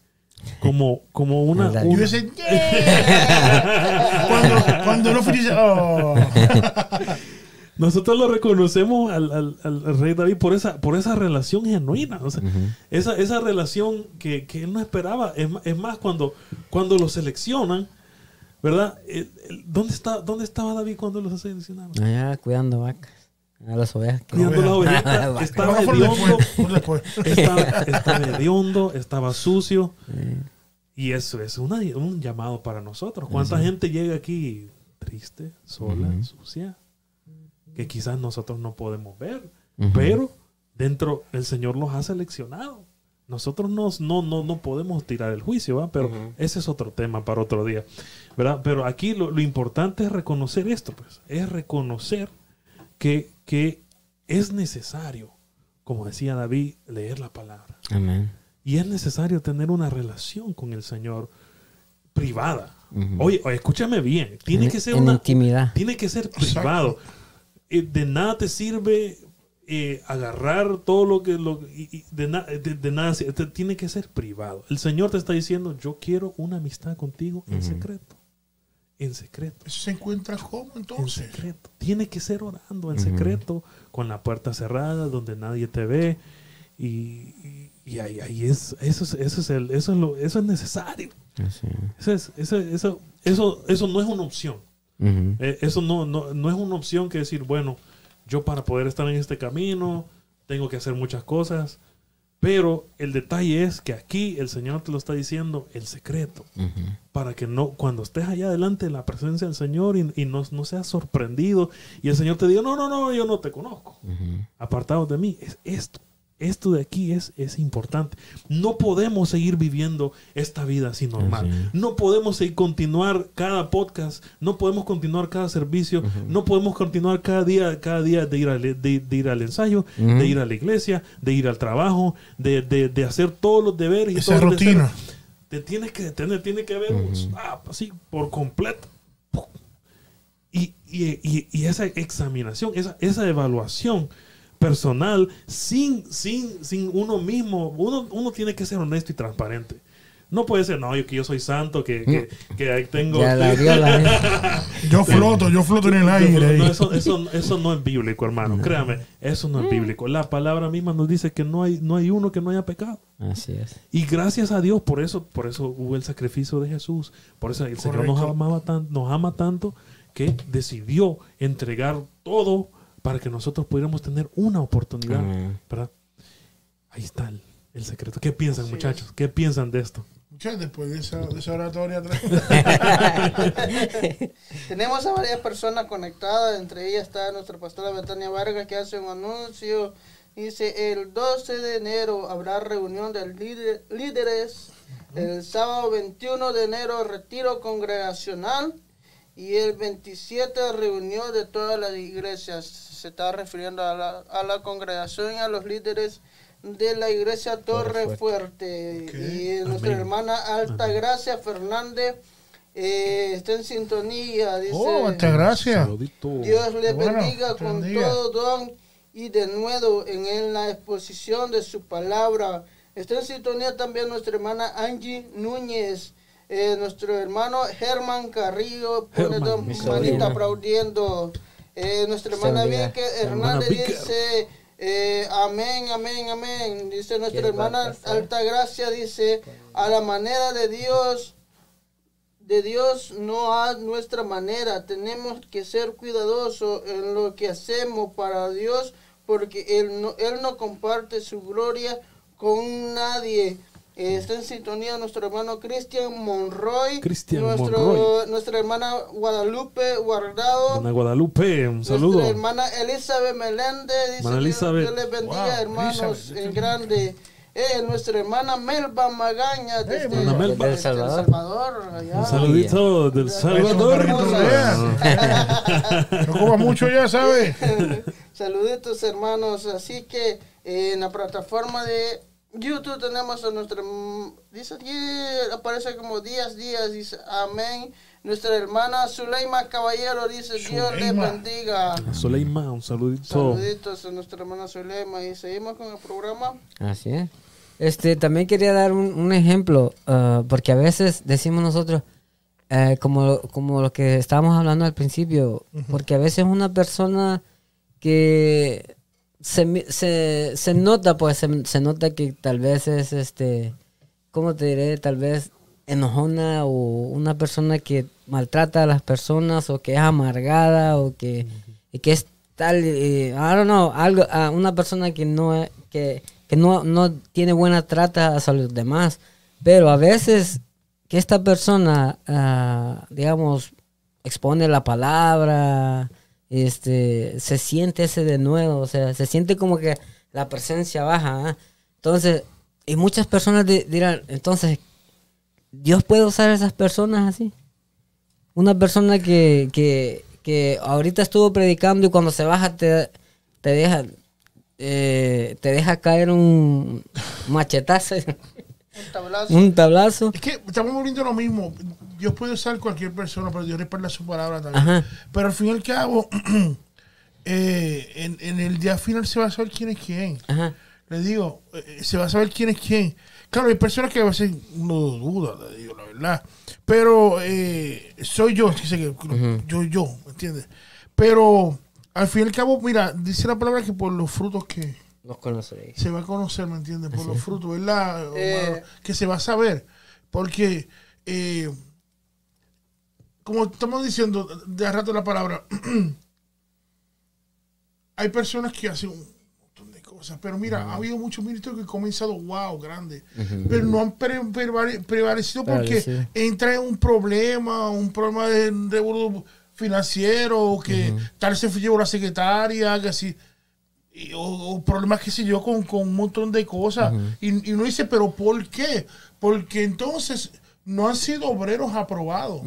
como, como una, El David. Y una- yo decía, "Yeah". cuando, cuando no fui, oh. Nosotros lo reconocemos al, al- al rey David por esa, por esa relación genuina. o sea, esa, esa relación que, que él no esperaba. Es, es más, cuando, cuando lo seleccionan, ¿verdad? El- el- ¿dónde, está, ¿Dónde estaba David cuando lo seleccionaron? Allá cuidando vacas. A las ovejas. Cuidando las. Estaba hediondo, estaba, estaba hediondo, estaba sucio. Y eso es una- un llamado para nosotros. ¿Cuánta gente llega aquí triste, sola, sucia? Que quizás nosotros no podemos ver. Pero dentro el Señor los ha seleccionado. Nosotros nos- no, no, no podemos tirar el juicio, ¿va? pero ese es otro tema para otro día. ¿verdad? Pero aquí lo, lo importante es reconocer esto, pues. Es reconocer que, que es necesario, como decía David, leer la palabra. Amén. Y es necesario tener una relación con el Señor privada. Oye, oye, escúchame bien. Tiene En- que ser en una, intimidad. tiene que ser privado. Eh, de nada te sirve eh, agarrar todo lo que... Lo, y- y de, na- de- de nada. Te- tiene que ser privado. El Señor te está diciendo, yo quiero una amistad contigo en secreto. En secreto. Eso se encuentra como En entonces. secreto. Tiene que ser orando en secreto, con la puerta cerrada, donde nadie te ve. Y, y- y ahí, ahí es, eso es, eso es, el, eso es, lo, eso es necesario. Así. Eso, es, eso, eso, eso, eso no es una opción. Eh, eso no, no, no es una opción que decir, bueno, yo para poder estar en este camino tengo que hacer muchas cosas. Pero el detalle es que aquí el Señor te lo está diciendo, el secreto, para que no, cuando estés allá delante de la presencia del Señor y, y no, no seas sorprendido y el Señor te diga, no, no, no, yo no te conozco, Ujú. apartados de mí, es esto. Esto de aquí es, es importante. No podemos seguir viviendo esta vida así normal. No podemos seguir continuar cada podcast. No podemos continuar cada servicio. No podemos continuar cada día, cada día de ir al, de, de ir al ensayo, Ujú. de ir a la iglesia, de ir al trabajo, de, de- de hacer todos los deberes. y Esa todos los rutina. deseos. Te tienes que detener, tiene que haber así por completo. Y, y- y- y esa examinación, esa, esa evaluación personal, sin, sin, sin uno mismo, uno, uno tiene que ser honesto y transparente. No puede ser, no, yo que yo soy santo, que, que, que ahí tengo. Ya la vio la gente. Yo floto, yo floto en el No, aire. no, eso, eso, eso no es bíblico, hermano. Créame, eso no es bíblico. La palabra misma nos dice que no hay, no hay uno que no haya pecado. Así es. Y gracias a Dios, por eso, por eso hubo el sacrificio de Jesús. Por eso el Señor nos Correcto. amaba tan, nos ama tanto que decidió entregar todo para que nosotros pudiéramos tener una oportunidad. Amén. ¿verdad? Ahí está el, el secreto. ¿Qué piensan, Así muchachos? ¿Qué piensan de esto? Muchachos, después de esa, de esa oratoria atrás. Tenemos a varias personas conectadas, entre ellas está nuestra pastora Betania Vargas que hace un anuncio. Dice, el 12 de enero habrá reunión de líder- líderes, el sábado 21 de enero retiro congregacional y el 27 reunión de todas las iglesias. Se está refiriendo a la, a la congregación y a los líderes de la iglesia Torre Fuerte. Y nuestra Amén. hermana Altagracia Fernández eh, está en sintonía. Dice, Oh, muchas gracias. Saludito. Dios le Bueno, bendiga con bendiga. todo don y de nuevo en, en la exposición de su palabra. Está en sintonía también nuestra hermana Angie Núñez, eh, nuestro hermano Germán Carrillo, pone dos manitas aplaudiendo. Eh, nuestra hermana. Vicky Hernández dice, eh, amén, amén, amén. Dice nuestra ¿Quieres hermana? Altagracia, dice, a la manera de Dios, de Dios no a nuestra manera. Tenemos que ser cuidadosos en lo que hacemos para Dios porque Él no, Él no comparte su gloria con nadie. Eh, está en sintonía nuestro hermano Cristian Monroy, Cristian Monroy. nuestra hermana Guadalupe Guardado, Ana Guadalupe, un saludo. nuestra hermana Elizabeth Meléndez, dice Hermana Dios- Elizabeth. Dios les bendiga, Wow, hermanos, Elizabeth. en grande. Eh, nuestra hermana Melba Magaña, desde, hermana Melba. desde Del El Salvador. Salvador, allá. Un saludito del Salvador. No coma mucho ya, ¿sabes? Saluditos hermanos, así que eh, en la plataforma de YouTube tenemos a nuestra, dice aquí, aparece como días, días, dice amén. Nuestra hermana Zuleima Caballero dice Dios le Zuleima. bendiga. Soleima, un saludito. Saluditos a nuestra hermana Zuleima y seguimos con el programa. Así es. Este, también quería dar un, un ejemplo, ah, porque a veces decimos nosotros, eh, como, como lo que estábamos hablando al principio, porque a veces una persona que se, se, se nota, pues se, nota que tal vez es, este, ¿cómo te diré? Tal vez enojona o una persona que maltrata a las personas o que es amargada o que, y que es tal, eh, I don't know, algo, una persona que no, que, que no, no tiene buena trata hacia los demás, pero a veces que esta persona, ah, digamos, expone la palabra, este, se siente ese de nuevo, o sea, se siente como que la presencia baja. ¿ah? Entonces, y muchas personas di- dirán, entonces, ¿Dios puede usar a esas personas así? Una persona que, que, que ahorita estuvo predicando y cuando se baja te, te deja eh, te deja caer un machetazo, Un tablazo. un tablazo. Es que estamos volviendo a lo mismo. Dios puede usar cualquier persona, pero Dios respalda su palabra también. Ajá. Pero al fin y al cabo, eh, en, en el día final se va a saber quién es quién. Ajá. Le digo, eh, se va a saber quién es quién. Claro, hay personas que a veces uno duda, le digo la verdad. Pero eh, soy yo, dice que yo, yo, ¿me entiendes? Pero al fin y al cabo, mira, dice la palabra que por los frutos que Los conoceréis. se va a conocer, ¿me entiendes? Por los frutos, ¿verdad? Eh. que se va a saber. Porque, eh, como estamos diciendo de a rato la palabra, hay personas que hacen un montón de cosas. Pero mira, ha habido muchos ministros que han comenzado, wow, grande. Pero no han pre- prevale- prevalecido porque entra en un problema, un problema de revolú financiero, que tal se llevó la secretaria, que así y- o, o problemas que sé yo con, con un montón de cosas y, y uno dice pero ¿por qué? porque entonces no han sido obreros aprobados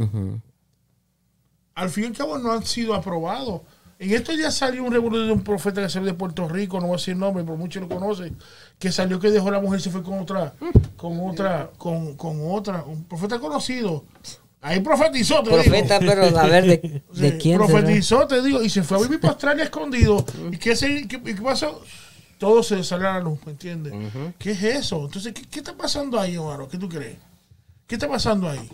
al fin y al cabo no han sido aprobados en estos días salió un revolución de un profeta que salió de Puerto Rico no voy a decir nombre pero muchos lo conocen que salió que dejó a la mujer y se fue con otra con otra con, con otra un profeta conocido ahí profetizó te digo. Profeta, pero a ver de, de Sí, quién será? profetizó, te digo, y se fue a vivir para Australia escondido. ¿Y qué, se, qué, y qué pasó? Todo se salió a la luz, ¿me entiendes? ¿Qué es eso? Entonces, ¿qué, qué está pasando ahí, Omar? ¿Qué tú crees? ¿Qué está pasando ahí?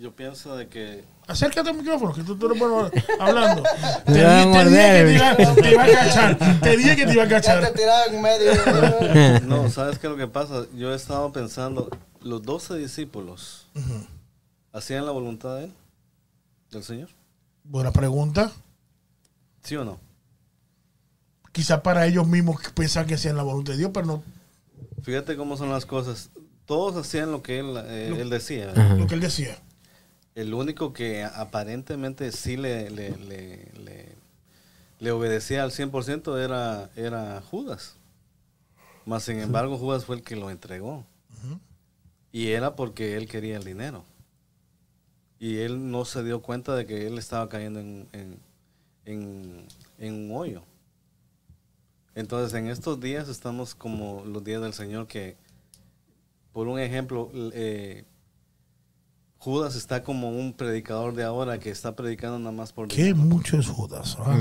Yo pienso de que Acércate al micrófono, que tú, tú eres bueno hablando. Te, a te dije que te iba, te iba a cachar. Te dije que te iba a Ya te cachar. tiraba en medio. No, ¿sabes qué es lo que pasa? Yo he estado pensando, los doce discípulos hacían la voluntad de él, del Señor, Buena pregunta. ¿sí o no? Quizás para ellos mismos que pensaban que hacían la voluntad de Dios, pero no Fíjate cómo son las cosas. Todos hacían lo que él, eh, él decía. Lo que él decía. El único que aparentemente sí le, le, le, le- le obedecía al 100% era, era Judas. Mas, sin embargo, Judas fue el que lo entregó. Y era porque él quería el dinero. Y él no se dio cuenta de que él estaba cayendo en, en, en- en un hoyo. Entonces, en estos días estamos como los días del Señor que, por un ejemplo, eh, Judas está como un predicador de ahora que está predicando nada más por Qué mucho es Judas. ¿ah?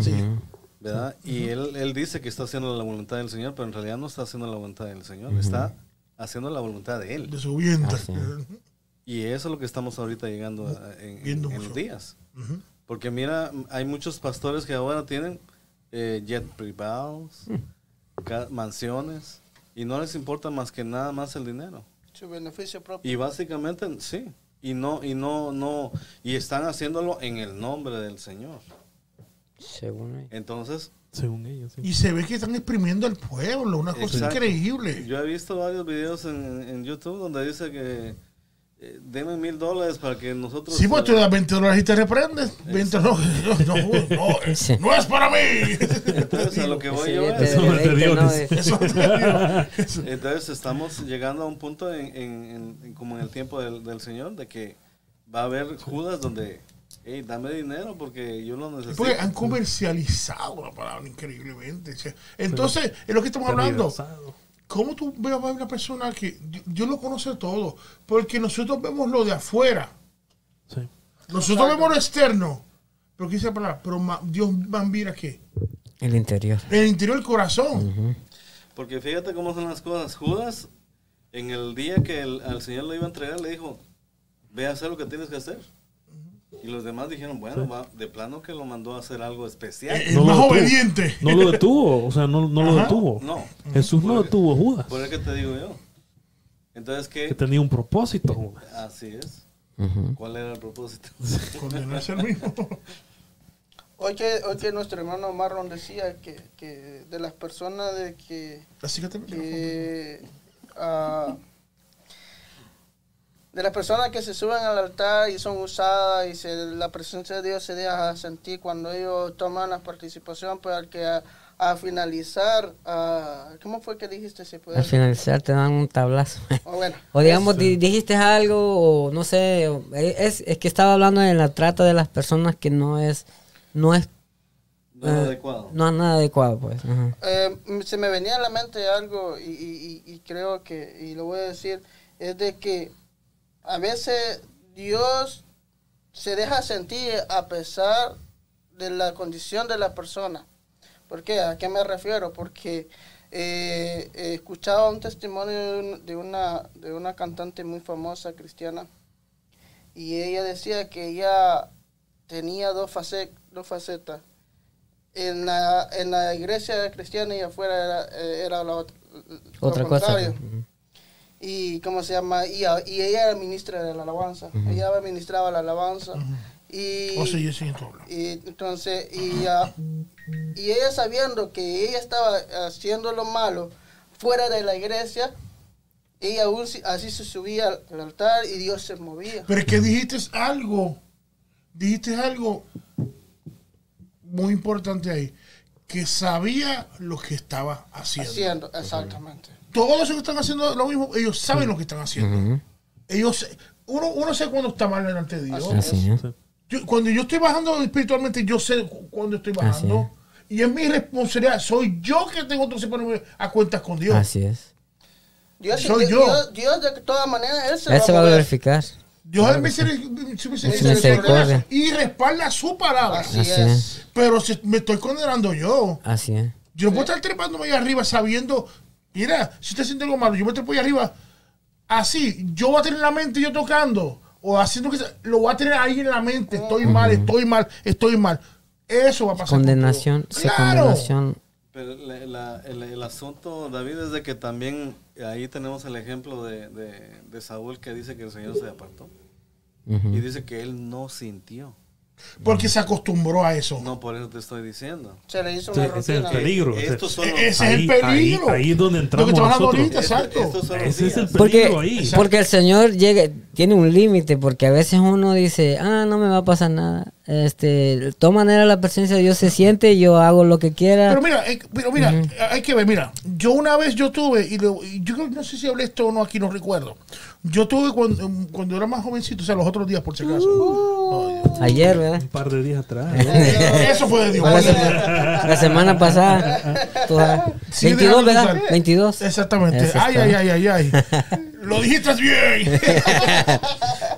¿verdad? Y él, él dice que está haciendo la voluntad del Señor, pero en realidad no está haciendo la voluntad del Señor, está haciendo la voluntad de él. De su vientre. Así Y eso es lo que estamos ahorita llegando a- en, en- los días. Ujú. Porque mira, hay muchos pastores que ahora tienen eh, jet privados, mansiones, y no les importa más que nada más el dinero. Su beneficio propio. Y básicamente, sí. Y no, y no, no, y están haciéndolo en el nombre del Señor. Según ellos. Entonces, Según ellos, sí. Y se ve que están exprimiendo al pueblo, una cosa Exacto. increíble. yo he visto varios videos en, en YouTube donde dice que eh, denme mil dólares para que nosotros... Sí, pues tú eh, le das 20 dólares y te reprendes. 20 no, no, no, no es para mí. Entonces, a lo que voy yo es- Eso te 20, dio, ¿no? dice. De- Eso te digo. Eso. Entonces estamos llegando a un punto en, en- en- en- como en el tiempo del, del Señor de que va a haber Judas donde, hey, dame dinero porque yo lo necesito. Porque han comercializado la palabra increíblemente. Entonces, es lo que estamos hablando. ¿Cómo tú ves a una persona que Dios- Dios lo conoce todo? Porque nosotros vemos lo de afuera. Sí. Nosotros vemos lo externo. Pero ¿qué dice la palabra? Pero ma- Dios va a mirar qué? El interior. En el interior del corazón. Porque fíjate cómo son las cosas. Judas, en el día que el- al Señor le iba a entregar, le dijo, ve a hacer lo que tienes que hacer. Y los demás dijeron, bueno, va, de plano que lo mandó a hacer algo especial. El No lo más detuvo. obediente. No lo detuvo, o sea, no, no lo detuvo. No, Jesús no detuvo a Judas, por eso que te digo yo. Entonces, que ¿qué? tenía un propósito. Judas. Así es. ¿Cuál era el propósito? Condenarse al mismo. Hoy que, hoy que nuestro hermano Marlon decía que, que de las personas de que, Así que te que ah, de las personas que se suben al altar y son usadas y se, la presencia de Dios se deja sentir cuando ellos toman la participación, pero al que a, a finalizar, ah, ¿cómo fue que dijiste? Puede Al finalizar te dan un tablazo. Oh, bueno, O digamos, di- dijiste algo, o no sé, eh, es, es que estaba hablando de la trata de las personas que no es, no es, No eh, adecuado. no es nada adecuado, pues. Eh, se me venía a la mente algo y, y- y- y creo que, y lo voy a decir, es de que a veces Dios se deja sentir a pesar de la condición de la persona. ¿Por qué? ¿A qué me refiero? Porque eh, he escuchado un testimonio de, un- de una, de una cantante muy famosa cristiana y ella decía que ella tenía dos, face- dos facetas en la, en la iglesia cristiana y afuera era, era la Otra cosa. Y, ¿cómo se llama? Y, y ella era ministra de la alabanza. Ella administraba la alabanza. Y, O sea, yo sí, y entonces, y, ah, y ella sabiendo que ella estaba haciendo lo malo fuera de la iglesia, ella aún así se subía al- al altar y Dios se movía. Pero es que dijiste algo, dijiste algo muy importante ahí, que sabía lo que estaba haciendo. Haciendo, exactamente. Todos los que están haciendo lo mismo, ellos saben lo que están haciendo. Ellos, uno, uno sabe cuando está mal delante de Dios. Así. Yo- cuando yo estoy bajando espiritualmente, yo sé cu- cuando estoy bajando. Y es mi responsabilidad. Soy yo que tengo que ponerme a cuentas con Dios. Así es. Dios, Soy Dios, yo. Dios- Dios de todas maneras, Él se Él se va a glorificar. Dios es Misericordia. misericordia y respalda su palabra. Así, Así es. es. Pero si me estoy condenando yo. Así es. Yo no puedo estar trepándome ahí arriba sabiendo, mira, si usted siente algo malo, yo me trepo ahí arriba así, yo voy a tener en la mente yo tocando, o haciendo que sea, lo voy a tener ahí en la mente, estoy mal, estoy mal, estoy mal. Eso va a pasar. con Condenación, sí, Claro. condenación. Pero la- la- el, el asunto, David, es de que también ahí tenemos el ejemplo de, de- de Saúl que dice que el Señor se apartó. Y dice que él no sintió. Porque se acostumbró a eso. No, por eso te estoy diciendo. Se le hizo una ese es el peligro. Estos son los- ese es ahí, el peligro. Ahí, ahí es donde Lo que entramos nosotros. ahorita, exacto. Ese es el peligro Porque, ahí. porque el Señor llega, tiene un límite, porque a veces uno dice, ah, no me va a pasar nada. Este, de todas maneras la presencia de Dios se siente, yo hago lo que quiera. Pero mira, eh, pero mira, hay que ver, mira, yo una vez yo tuve, y, lo- y yo no sé si hablé esto o no aquí, no recuerdo. Yo tuve cuando, em, cuando era más jovencito, o sea, los otros días por si acaso. No, Ayer, ¿verdad? Un par de días atrás. eso fue de Dios. La, semana, la semana pasada. Tú, Sí, 22, déjame ¿verdad? pensar. 22. Exactamente. Ay, ay, ay, ay, ay. Lo dijiste bien.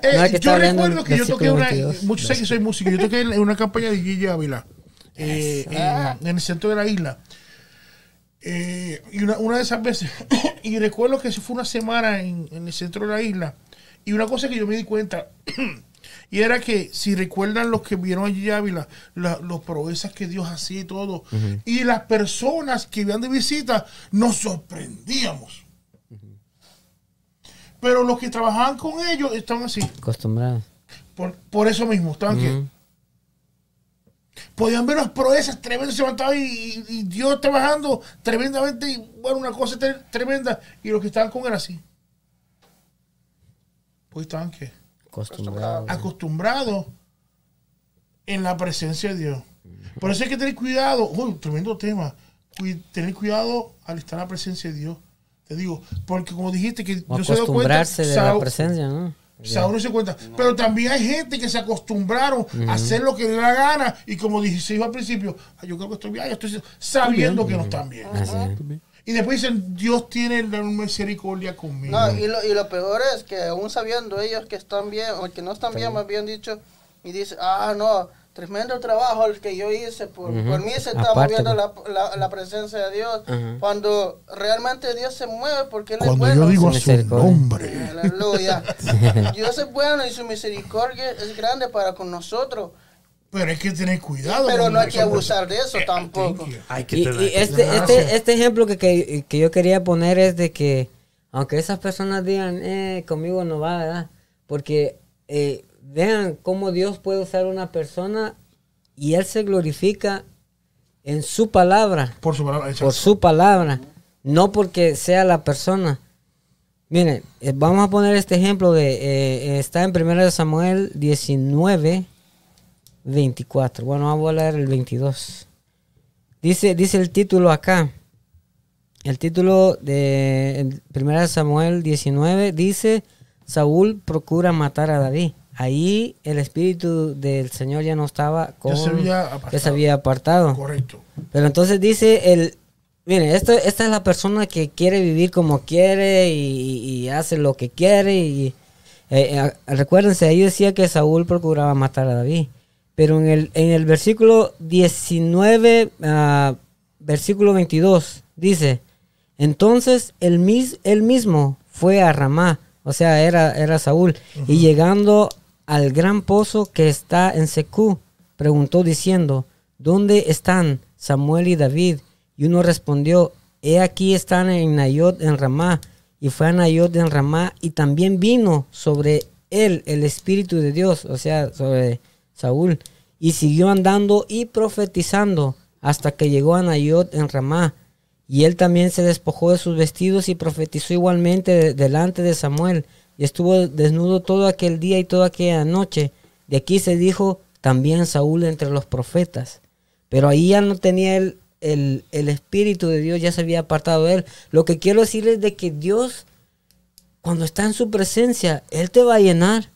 Eh, No, es que yo recuerdo que yo toqué una. 22. Muchos saben que soy músico. Yo toqué en una campaña de Gigi Ávila. eh, en, en el centro de la isla. Eh, y una, una de esas veces. y recuerdo que eso fue una semana en, en el centro de la isla. Y una cosa que yo me di cuenta. Y era que, si recuerdan los que vieron a Gigi Ávila, la- los proezas que Dios hacía y todo, y las personas que iban de visita, nos sorprendíamos. Pero los que trabajaban con ellos estaban así. Acostumbrado. Por, por eso mismo, estaban que Ujú. podían ver las proezas tremendas, se levantaban y, y- y Dios trabajando tremendamente, y bueno, una cosa tre- tremenda, y los que estaban con él así. Pues estaban que Acostumbrado. acostumbrados en la presencia de Dios. Por eso hay que tener cuidado, uy, tremendo tema, tener cuidado al estar en la presencia de Dios. Te digo, porque como dijiste que O no se dio cuenta, acostumbrarse de la presencia, ¿no? Saúl no se cuenta. Pero también hay gente que se acostumbraron a hacer lo que le da la gana. Y como dije se dijo al principio, "Ah, yo creo que estoy bien, yo estoy sabiendo que no están bien. Así es. Y después dicen, Dios tiene la misericordia conmigo. No, y lo, y lo peor es que aún sabiendo ellos que están bien, o que no están bien, más bien dicho, y dice, ah, no, tremendo trabajo el que yo hice, por, por mí se está Aparte, moviendo la, pues. la, la presencia de Dios, cuando realmente Dios se mueve porque Él es Cuando bueno. yo digo a Su nombre. Aleluya. Dios es bueno y su misericordia es grande para con nosotros, Pero hay que tener cuidado. pero no hay que abusar de eso tampoco. Thank you. Hay que Y, tener- y este, este, este ejemplo que, que, que yo quería poner es de que, aunque esas personas digan, eh, conmigo no va, ¿verdad? Porque eh, vean cómo Dios puede usar una persona y Él se glorifica en su palabra, Por su palabra. por su palabra, no porque sea la persona. Miren, eh, vamos a poner este ejemplo de, eh, está en 1 Samuel 19, 24. Bueno, vamos a leer el 22. Dice, dice el título acá. El título de 1 Samuel 19 dice, Saúl procura matar a David. Ahí el espíritu del Señor ya no estaba con... Ya se había apartado. se había apartado. Correcto. Pero entonces dice el... Miren, esto, esta es la persona que quiere vivir como quiere y, y hace lo que quiere. Y, eh, eh, recuérdense, ahí decía que Saúl procuraba matar a David. Pero en el, en el versículo 19, ah, versículo 22, dice, entonces él, mis, él mismo fue a Ramá, o sea, era, era Saúl, y llegando al gran pozo que está en Secú, preguntó diciendo, ¿dónde están Samuel y David? Y uno respondió, he aquí están en Nayot en Ramá. Y fue a Nayot en Ramá y también vino sobre él el Espíritu de Dios, o sea, sobre Saúl. Y siguió andando y profetizando hasta que llegó a Nayot en Ramá. Y él también se despojó de sus vestidos y profetizó igualmente de- delante de Samuel. Y estuvo desnudo todo aquel día y toda aquella noche. De aquí se dijo también Saúl entre los profetas. Pero ahí ya no tenía el, el, el Espíritu de Dios, ya se había apartado de él. Lo que quiero decir es de que Dios, cuando está en su presencia, Él te va a llenar.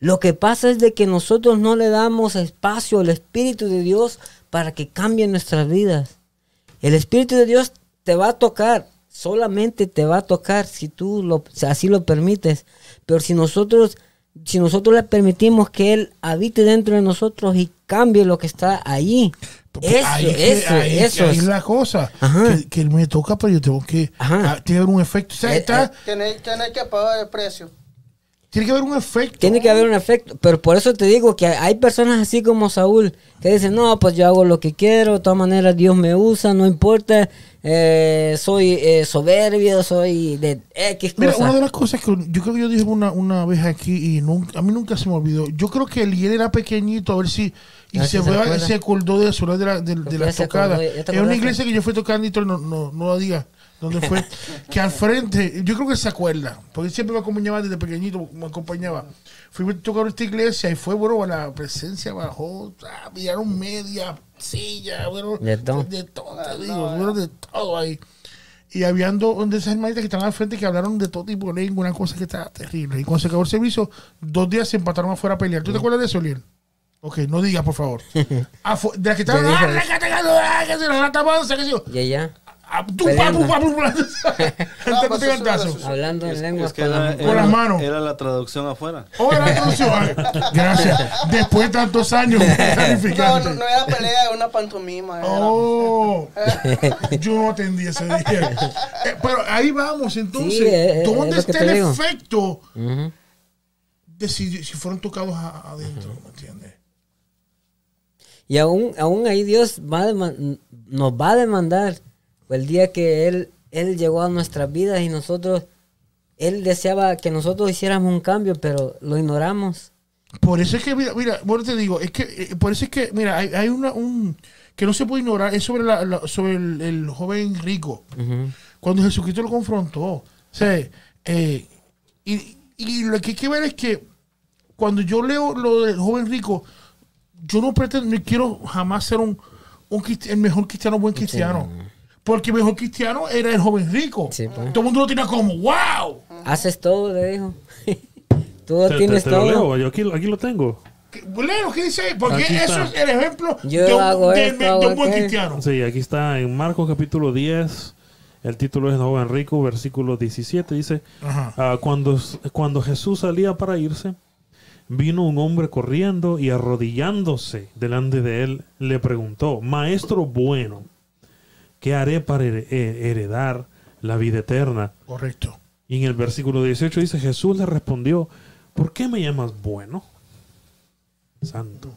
Lo que pasa es de que nosotros no le damos espacio al Espíritu de Dios para que cambie nuestras vidas. El Espíritu de Dios te va a tocar, solamente te va a tocar si tú lo, así lo permites. Pero si nosotros, si nosotros le permitimos que Él habite dentro de nosotros y cambie lo que está allí, Eso, Ahí es eso, ahí- eso ahí es. es la cosa. Que, que me toca, pero yo tengo que. Ajá. ah, tiene un efecto. O sea, Eh, está- eh. Tiene, tiene que pagar el precio. Tiene que haber un efecto. Tiene que haber un efecto, pero por eso te digo que hay personas así como Saúl que dicen, no, pues yo hago lo que quiero, de todas maneras Dios me usa, no importa, eh, soy eh, soberbio, soy de X Mira, cosa. una de las cosas que yo creo que yo dije una, una vez aquí y nunca, a mí nunca se me olvidó. Yo creo que Eliel era pequeñito, a ver si. Y A ver se, si se fue- se acordó de de la, de, de la tocada. Es una iglesia que yo fui tocando y todo, no, no, no lo diga dónde fue. que al frente, yo creo que se acuerda, porque siempre me acompañaba desde pequeñito, me acompañaba. Fui a tocar esta iglesia y fue, bueno, la presencia bajó, ah, miraron media silla, bueno, De todo. de todo, te digo, bueno, de todo ahí. Y habían dos de esas hermanitas que estaban al frente que hablaron de todo tipo de lengua, una cosa que estaba terrible. Y cuando se acabó el servicio, dos días se empataron afuera a pelear. ¿Tú te acuerdas de eso, Liel? Ok, no digas, por favor. Afu- de las que estaban, ¡ah, la que te ganó, ah, que se la rata mansa, que se yo! Y ella, Hablando en Es, lengua es que era, Con las manos. era la traducción afuera. Oh, la traducción. Ay, Gracias. Después de tantos años, No, no, no era pelea, era una pantomima. era. Oh, yo no atendí ese día. Eh, pero ahí vamos, entonces. Sí, eh, eh, ¿Dónde está el digo. efecto de si, si fueron tocados a- adentro? ¿Me entiendes? y aún, aún ahí Dios va nos va a demandar el día que Él, Él llegó a nuestras vidas y nosotros, Él deseaba que nosotros hiciéramos un cambio, pero lo ignoramos. Por eso es que, mira, mira, bueno, te digo, es que, eh, por eso es que, mira, hay, hay una, un, que no se puede ignorar, es sobre, la, la- sobre el, el joven rico. Cuando Jesucristo lo confrontó. O sea, eh, y, y lo que hay que ver es que cuando yo leo lo del joven rico, yo no pretendo, ni quiero jamás ser un, un el mejor cristiano, buen cristiano. Porque el mejor cristiano era el joven rico. Sí, pues. Todo el mundo lo tenía como, wow. Haces todo, le dijo. Tú Te, te- tienes te lo todo. leo, yo aquí, aquí lo tengo. ¿Qué- Leo, ¿qué dice? Porque Aquí eso está. es el ejemplo Yo de un, hago de- esto, de hago un buen cristiano. Sí, aquí está en Marcos capítulo 10. El título es Joven Rico, versículo 17. Dice, ah, cuando, cuando Jesús salía para irse, vino un hombre corriendo y arrodillándose delante de él, le preguntó, Maestro bueno, ¿qué haré para her- eh, heredar la vida eterna? Correcto. Y en el versículo 18 dice, Jesús le respondió, ¿por qué me llamas bueno? Santo.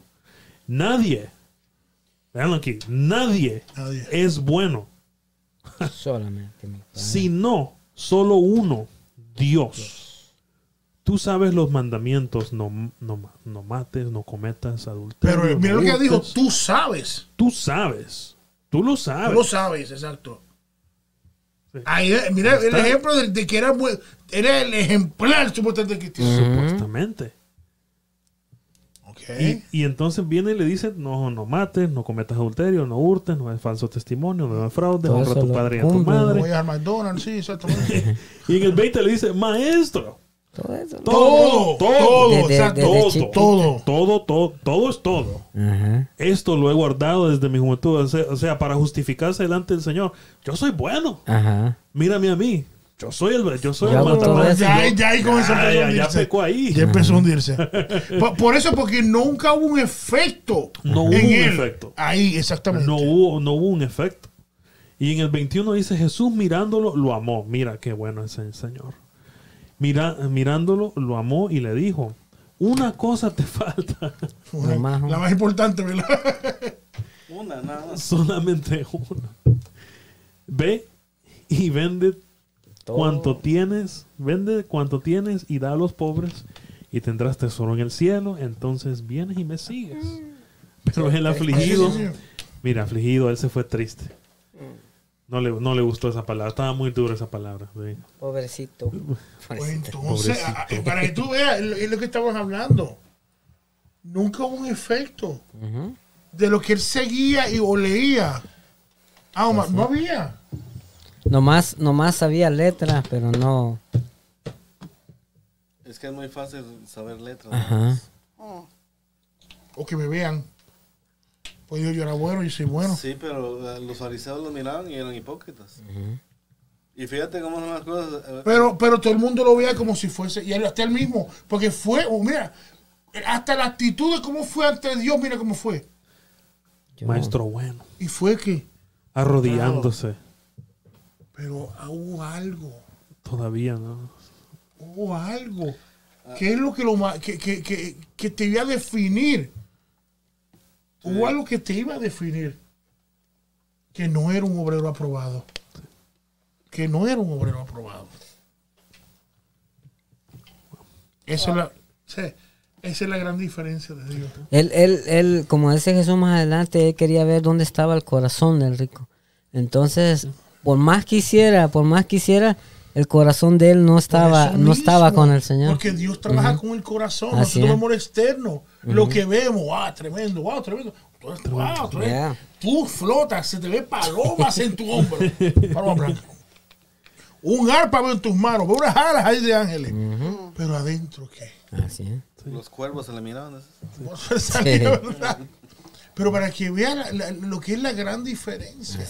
Nadie, veanlo aquí, nadie, Nadie. es bueno, Solamente mi Padre. sino solo uno, Dios. Tú sabes los mandamientos, no, no, ma- no mates, no cometas adulterio. Pero mira no lo que dijo, tú sabes. Tú sabes, tú lo sabes. Tú lo sabes, exacto. Sí. Ahí, eh, mira el Está. ejemplo de, de que era, era el ejemplar supuestamente cristiano. Supuestamente. Ok. Y, y entonces viene y le dice, no, no mates, no cometas adulterio, no hurtes, no es falso testimonio, no es fraude, honra a tu padre y a tu madre. Voy al McDonald's, sí, exactamente. Y en el 20 le dice, maestro, Todo eso. todo, todo, exacto, desde todo, todo. todo, todo, todo es todo. Esto lo he guardado desde mi juventud, o sea, o sea, para justificarse delante del Señor. Yo soy bueno, Ajá. mírame a mí. Yo soy el, yo soy Yo el hago todo matamás. eso. Ya, comenzó pecó ahí. Ya empezó a hundirse. por, por eso, porque nunca hubo un efecto. No hubo en un él. efecto. Ahí, exactamente. No hubo, no hubo un efecto. Y en el 21 dice, Jesús mirándolo, lo amó. Mira qué bueno es el Señor. Mira, mirándolo, lo amó y le dijo, una cosa te falta. Una- la más importante, ¿verdad? Una, nada más. Solamente una. Ve y vende Todo. cuanto tienes, vende cuanto tienes y da a los pobres y tendrás tesoro en el cielo. Entonces vienes y me sigues. Pero el afligido, mira, afligido, él se fue triste. No le, no le gustó esa palabra, estaba muy dura esa palabra. sí. Pobrecito. Pues entonces, Pobrecito. para que tú veas, es lo- es lo que estamos hablando. Nunca hubo un efecto de lo que él seguía y, o leía. Ah, ma- no había. Nomás, nomás sabía letras, pero no. Es que es muy fácil saber letras. Ajá. O que me vean. Pues yo, yo era bueno, yo soy bueno. Sí, pero eh, los fariseos lo miraban y eran hipócritas. Y fíjate cómo son las cosas. eh, Pero, pero todo el mundo lo veía como si fuese, y hasta él mismo, porque fue, oh, mira, hasta la actitud de cómo fue ante Dios, mira cómo fue. Yo- Maestro bueno. Y fue que, Arrodillándose. pero hubo algo, Todavía, ¿no? hubo algo. ¿Qué es lo que, lo que, que, que, que te iba a definir? Hubo algo que te iba a definir. Que no era un obrero aprobado. Que no era un obrero aprobado. Eso es la, sí, esa es la gran diferencia de Dios. Él, él, él, como dice Jesús más adelante, él quería ver dónde estaba el corazón del rico. Entonces, por más quisiera, por más quisiera, el corazón de él no estaba, no estaba con el Señor. Porque Dios trabaja con el corazón. Así Nosotros es. vemos lo externo. Lo que vemos, wow, tremendo, wow, tremendo. Wow, tremendo. Yeah. Tú flotas, se te ve palomas en tu hombro. Paloma blanca. Un arpa en tus manos, unas alas ahí de ángeles. Pero adentro, ¿qué? Así es. Los cuervos se le miraban. Pero para que la- la- lo que es la gran diferencia.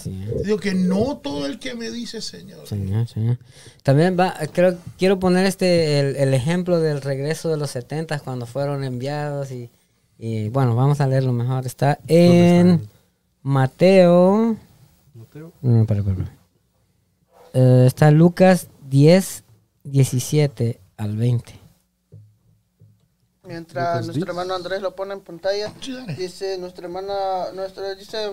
Digo que no todo el que me dice Señor. Señor, señor. También va, creo, quiero poner este el, el ejemplo del regreso de los 70 cuando fueron enviados y, y, bueno, vamos a leerlo mejor. Está en está? Mateo. Mateo. No, espera, espera, espera. Eh, está Lucas 10, 17 al 20. Mientras nuestro 10. hermano Andrés lo pone en pantalla, dice nuestra hermana, nuestra, dice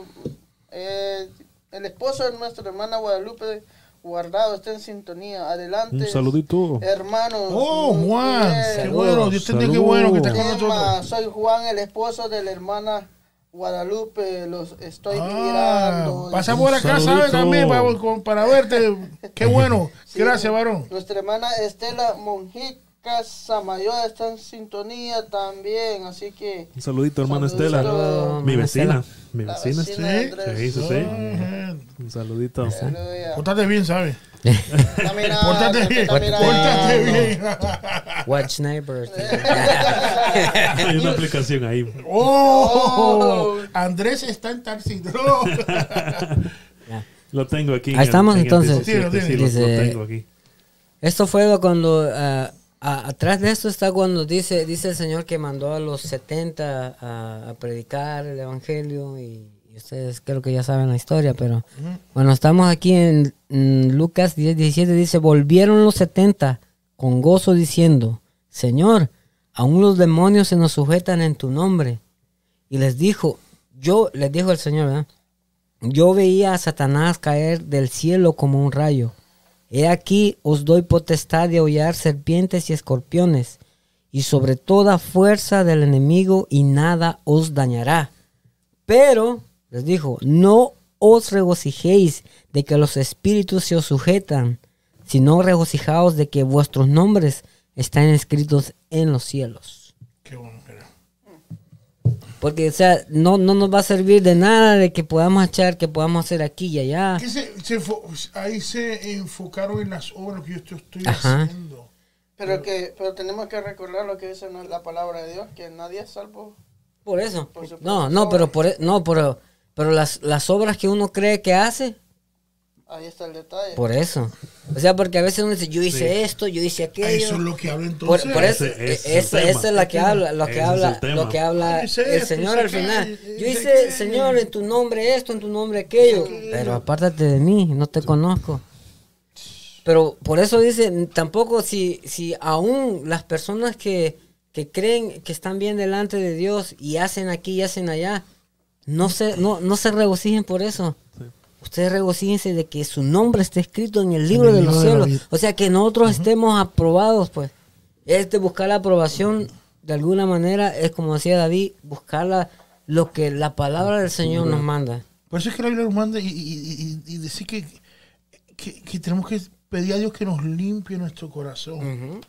eh, el esposo de nuestra hermana Guadalupe Guardado está en sintonía. Adelante. Un saludito. Hermanos. Oh, Juan, qué bueno, Dios te qué bueno que estés con nosotros. soy Juan, el esposo de la hermana Guadalupe. Los estoy Ah, mirando. pasa por acá, ¿sabes? También para, para verte. Qué bueno. Sí, Gracias, varón. Nuestra hermana Estela Monjica Samayoa está en sintonía también, así que Un saludito, hermana Saludos. Estela. Saludos. Mi vecina. Mi vecina. vecina de Sí. Sí, sí, sí. Ajá. Un saludito. Pórtate bien, ¿sabes? Pórtate te bien. Pórtate bien. Watch Neighbors. Hay una aplicación ahí. Oh, Andrés está en tal sitio. Lo tengo aquí. Ahí estamos, entonces. 17, sí, lo- lo Dice- tengo aquí. Esto fue cuando, ah, atrás de esto está cuando dice, dice el Señor que mandó a los 70 a, a predicar el Evangelio y, y ustedes creo que ya saben la historia, pero bueno, estamos aquí en, en Lucas 10, 17, dice, volvieron los 70 con gozo diciendo, Señor, aún los demonios se nos sujetan en tu nombre. Y les dijo, yo, les dijo el Señor, ¿verdad? Yo veía a Satanás caer del cielo como un rayo. He aquí os doy potestad de hollar serpientes y escorpiones, y sobre toda fuerza del enemigo, y nada os dañará. Pero, les dijo, no os regocijéis de que los espíritus se os sujetan, sino regocijaos de que vuestros nombres están escritos en los cielos. Qué bueno. Porque, o sea, no, no nos va a servir de nada de que podamos echar, que podamos hacer aquí y allá. Que se- se ahí se enfocaron en las obras que yo estoy- haciendo. Pero que pero tenemos que recordar lo que dice la palabra de Dios, que nadie es salvo. Por eso. Por No, no, pero por e- no, pero pero las, las obras que uno cree que hace, Ahí está el detalle. por eso. O sea, porque a veces uno dice, yo hice esto, yo hice aquello. Eso es lo que habla por, entonces. por eso, Ese es e- esa, esa es la que habla, lo que Ese habla, el tema. lo que habla el Señor al final. Yo hice. Señor, en tu nombre esto, en tu nombre aquello. Pero apártate de mí, no te conozco. Pero por eso dice, tampoco si, si aún las personas que, que creen que están bien delante de Dios y hacen aquí y hacen allá, no se, no, no se regocijen por eso. Ustedes regocíjense de que su nombre esté escrito en el libro el de libro los de cielos. O sea, que nosotros estemos aprobados, pues. Es de buscar la aprobación de alguna manera, es como decía David, buscar la- lo que la palabra del Señor nos manda. Por eso es que la Biblia nos manda y, y- y- y decir que, que, que tenemos que pedir a Dios que nos limpie nuestro corazón. Que nos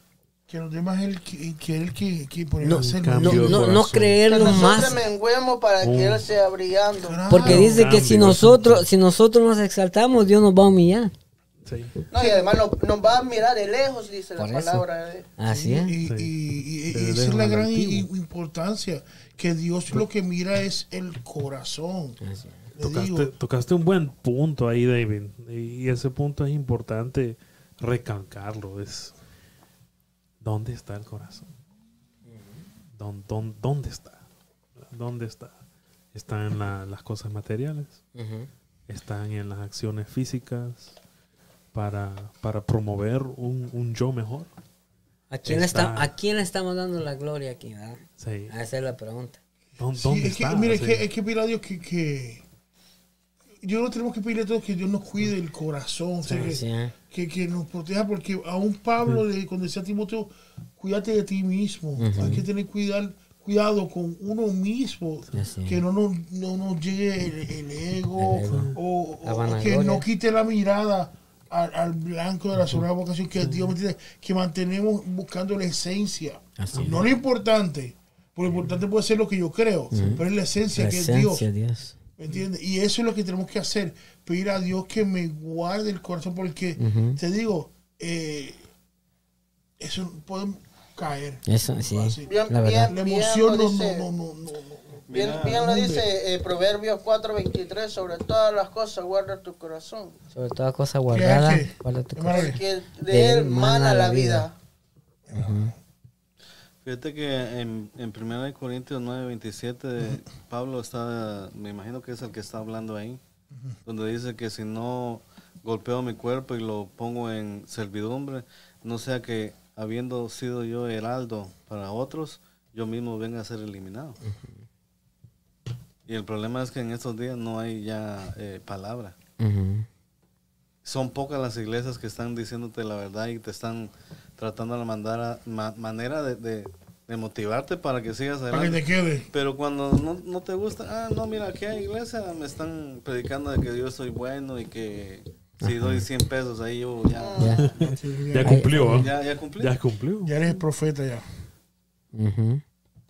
dé más el que, que el que, que por No, No, no, no que creerlo nosotros más. menguemos para que Él sea brillando. Claro. Porque dice que si nosotros, si nosotros nos exaltamos, Dios nos va a humillar. Sí. No, y además nos, nos va a mirar de lejos, dice la Por eso. palabra de Así es. Y, Sí. y- y- y esa es la gran importancia, que Dios lo que mira es el corazón. Le Tocaste, tocaste un buen punto ahí, David. Y ese punto es importante recalcarlo. Es ¿dónde está el corazón? ¿Dónde, dónde, dónde está? ¿Dónde está? está en la- las cosas materiales, están en las acciones físicas para, para promover un, un yo mejor. ¿A quién, le Está- está- ¿A quién le estamos dando la gloria aquí? verdad? Sí. Esa es la pregunta. ¿Dó- Sí, ¿Dónde es que, está? mira, es Sí. que, es que pedir a Dios que, que yo no tenemos que pedirle a Dios que Dios nos cuide el corazón, o sea, que, Sí, ¿eh? Que, que nos proteja, porque a un Pablo, le, cuando decía a Timoteo, cuídate de ti mismo, hay que tener cuidar, cuidado con uno mismo, que no nos, no nos llegue el, el ego, El ego. o, que no quite la mirada al, al blanco de la sola vocación que Dios me que mantenemos buscando la esencia, Así es. no lo importante. Porque lo importante puede ser lo que yo creo, pero es la esencia La que es Dios. Dios. ¿Me entiendes? Y eso es lo que tenemos que hacer. Pedir a Dios que me guarde el corazón. Porque te digo, eh, eso podemos caer. Eso, sí. Así. Bien, La. La emoción bien no, dice, no, no, no, no. bien, Mira, bien lo hombre. dice eh, Proverbios 4:23, sobre todas las cosas guarda tu corazón, Sobre toda cosa guardada, qué? guarda tu porque de él mana la vida. Fíjate que en, en 1 Corintios 9, 27, Pablo está, me imagino que es el que está hablando ahí, donde dice que si no golpeo mi cuerpo y lo pongo en servidumbre, no sea que habiendo sido yo heraldo para otros, yo mismo venga a ser eliminado. Y el problema es que en estos días no hay ya eh, palabra. Son pocas las iglesias que están diciéndote la verdad y te están tratando de mandar a, ma- manera de, de- de motivarte para que sigas Para que adelante. te quede. Pero cuando no, no te gusta, ah, no, mira, aquí hay iglesia, me están predicando de que yo soy bueno y que si doy 100 pesos ahí yo ya, Ya. Ya cumplió, ¿eh? ya, ya cumplí. Ya cumplió. Ya eres el profeta ya.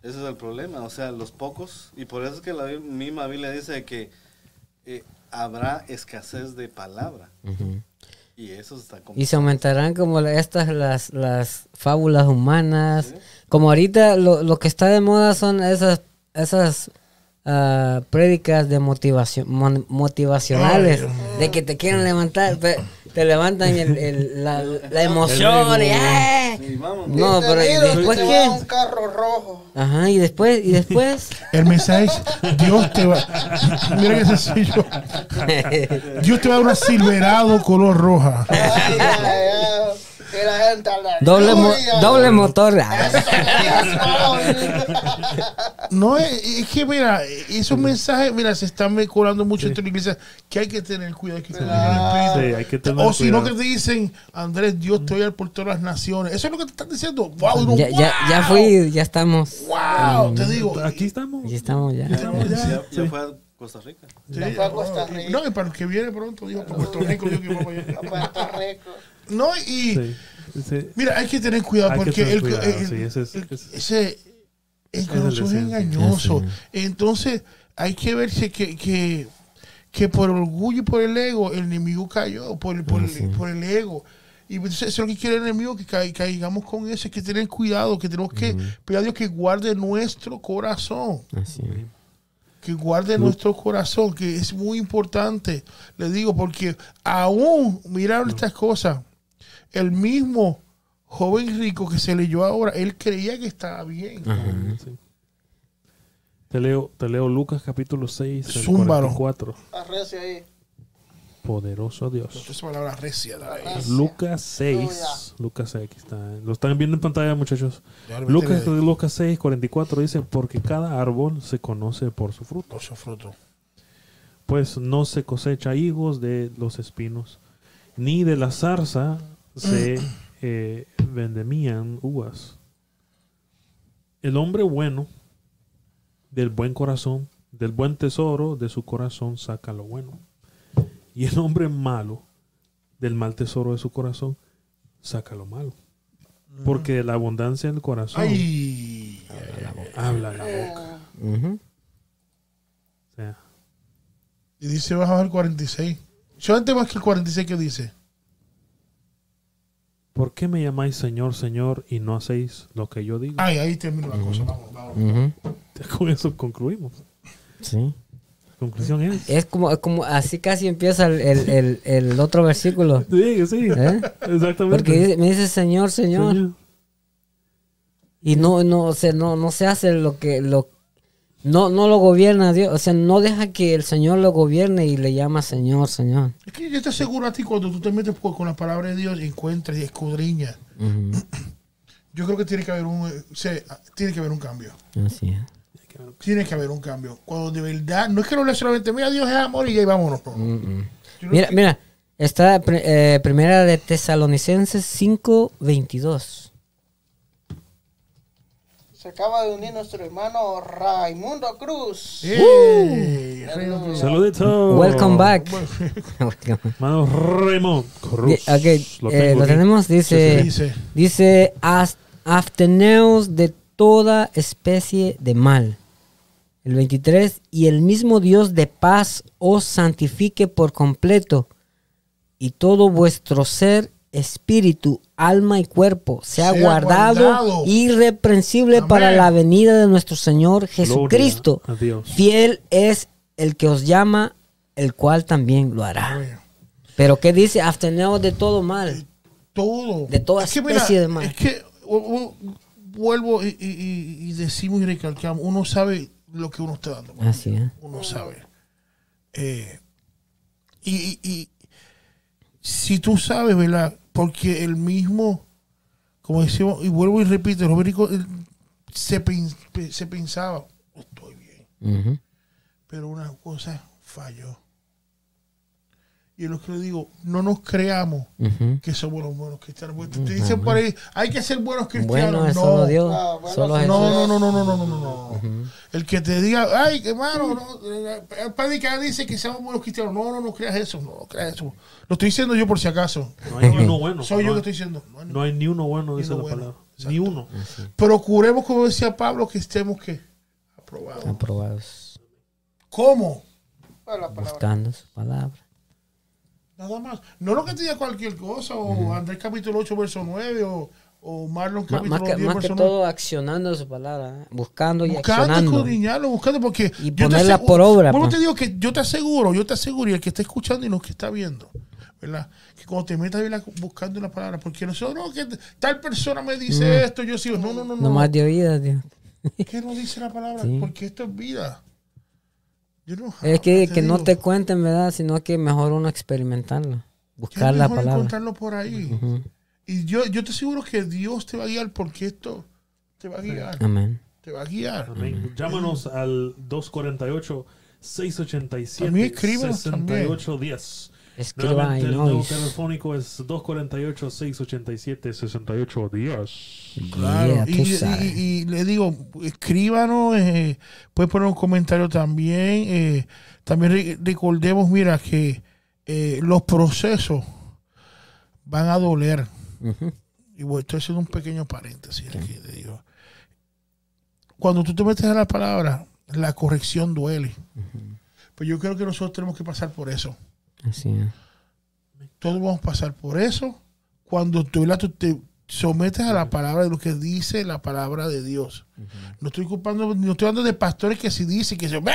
Ese es el problema, o sea, los pocos. Y por eso es que la misma Biblia dice que eh, habrá escasez de palabra. Ujú. Y eso está como... Y se aumentarán como estas las, las fábulas humanas. Como ahorita lo, lo que está de moda son esas esas ah, prédicas de motivación mon- motivacionales Ay, de que te quieren levantar, te levantan el- el- la, la emoción El y ego. ¡eh! Y vamos, No, pero ¿y después qué? un carro rojo. Ajá, y después y después El mensaje es, Dios te va... Mira qué sencillo. Dios te va a dar una silverado color roja. Ay, ay, ay. Y la gente aleluya. doble mo- doble motor. No, es, es que mira, esos mensajes, mira, se están colando mucho dentro de la iglesia que hay que tener cuidado, hay que tener Sí, hay que tener O si no que te dicen, Andrés, Dios te oye por todas las naciones. Eso es lo que te están diciendo. Wow, ya, ya, ya fui, ya estamos. Wow, te digo. Aquí estamos. Ya estamos ya. ya, Estamos ya- ya. ya fue a Costa Rica. Sí, Ya fue a Costa Rica. No, y para el que viene pronto, digo, para Puerto Rico, digo que. A Puerto Rico. No, y Sí, sí. mira, hay que tener cuidado Hay porque tener el, cuidado, el- sí, ese es- el- ese- ese- el es corazón es engañoso. Entonces, hay que verse que, que, que por orgullo y por el ego, el enemigo cayó, por, el- por, Ah, por el ego. Y pues, eso es lo que quiere el enemigo, que ca- caigamos con eso. Hay que tener cuidado, que tenemos que pedir a Dios que guarde nuestro corazón Así. que guarde nuestro corazón, que es muy importante, le digo, porque aún, mira estas cosas, el mismo joven rico que se leyó ahora, él creía que estaba bien. Sí. Te leo, te leo Lucas capítulo 6, el Zúmbalo. 44. Arrece ahí. Poderoso Dios. Esa palabra recia. dale. Lucas 6. Aleluya. Lucas 6, aquí está. Lo están viendo en pantalla, muchachos. Lucas. Lucas 6, 44 dice: Porque cada árbol se conoce por su fruto. Por su fruto. Pues no se cosecha higos de los espinos, ni de la zarza se eh, vendemían uvas. El hombre bueno, del buen corazón, del buen tesoro de su corazón saca lo bueno. Y el hombre malo, del mal tesoro de su corazón, saca lo malo. Porque de la abundancia del corazón Ay, habla la boca. Ujú. O sea, y dice, vas a bajar 46. Solamente más que el 46 que dice. ¿Por qué me llamáis Señor, Señor y no hacéis lo que yo digo? Ay, ahí termina la cosa. Vamos, vamos. Con eso concluimos. Sí. La conclusión es. Es como, es como así casi empieza el, el, el, el otro versículo. Sí, sí. ¿eh? Exactamente. Porque dice- me dice Señor, Señor. Señor. Y no, no, o sea, no, no se hace lo que, lo, No, no lo gobierna Dios. O sea, no deja que el Señor lo gobierne y le llama Señor, Señor. Es que yo te aseguro a ti cuando tú te metes con la palabra de Dios encuentras y escudriñas. Yo creo que tiene que haber un, eh, se- tiene que haber un cambio. Así es. Tiene que haber un cambio. Cuando de verdad, no es que no le solamente, mira, Dios es amor y ya y vámonos. no. Mm-mm. Yo Mira, mira. Está eh, primera de Tesalonicenses 5:22. Se acaba de unir nuestro hermano Raimundo Cruz. Reino Cruz. Saludito. Welcome back. Mano Raymond Cruz. Di- ok, Lo eh, lo tenemos. Dice, ¿Qué dice? dice, "As- absteneos de toda especie de mal. El 23, y el mismo Dios de paz os santifique por completo, y todo vuestro ser, espíritu, alma y cuerpo sea, Sea guardado, guardado. irreprensible Amén. para la venida de nuestro Señor Jesucristo. Gloria a Dios. Fiel es el que os llama, el cual también lo hará. Pero ¿qué dice? Absteneos de todo mal. Todo. De toda que, especie de mal. Es que vuelvo y, y- y- y decimos y recalcamos, uno sabe lo que uno está dando. Así es. uno sabe. Eh, y, y- y si tú sabes, ¿verdad? Porque el mismo, como decimos, y vuelvo y repito, eh, se, se pensaba, estoy bien, pero una cosa falló. Y los que le digo, no nos creamos que somos los buenos cristianos. Te, dicen por ahí, hay que ser buenos cristianos. Bueno, no, no, Dios. Ah, no, no, no, no, no, no, no, no. El que te diga, ay, hermano, no, predica dice que seamos buenos cristianos. No, no, no creas eso, no, no creas eso. Lo estoy diciendo yo por si acaso. No hay ni uno bueno. Soy yo que estoy diciendo. No hay, ni uno bueno, dice la palabra. Ni uno. Ah, Procuremos, como decía Pablo, que estemos que aprobados. Aprobados. ¿Cómo? Buscando su palabra. Nada más. No lo que te diga cualquier cosa, o Andrés capítulo 8, verso 9, o, o Marlon capítulo Más, que, 10, más que verso 9. todo accionando su palabra. ¿eh? Buscando y Buscando, accionando. escudriñarlo, buscando, porque. Y yo te ponerla aseguro- por obra, Bueno, pues. te digo que yo te aseguro, yo te aseguro, y el que está escuchando y no que está viendo, ¿verdad? Que cuando te metas buscando la palabra, porque nosotros, no, que tal persona me dice esto, yo sigo. No, no, no, no. No más de oídas, Dios. ¿Qué no dice la palabra? Sí. Porque esto es vida. Yo no, Es que, que no te cuenten, ¿verdad? Sino que mejor uno experimentarlo. Buscar la palabra. encontrarlo por ahí. Ujú. Y yo, yo te aseguro que Dios te va a guiar porque esto te va a guiar. Amén. Te va a guiar. Amén. Llámanos al 248 687 También escríbanos 6810. Escriba Nuevamente, ahí, el Y- telefónico es 248 687 6810. Claro, Yeah, y, tú y- sabes. y- y le digo, escríbanos, eh, puedes poner un comentario también. eh, también re- recordemos, mira, que eh, los procesos van a doler. Y bueno, estoy haciendo un pequeño paréntesis aquí, te digo. Cuando tú te metes a la palabra, la corrección duele. Pues yo creo que nosotros tenemos que pasar por eso. Así es. Todos vamos a pasar por eso cuando tú, te sometes a la palabra de lo que dice la palabra de Dios. No estoy culpando, no estoy hablando de pastores que si dicen que se no,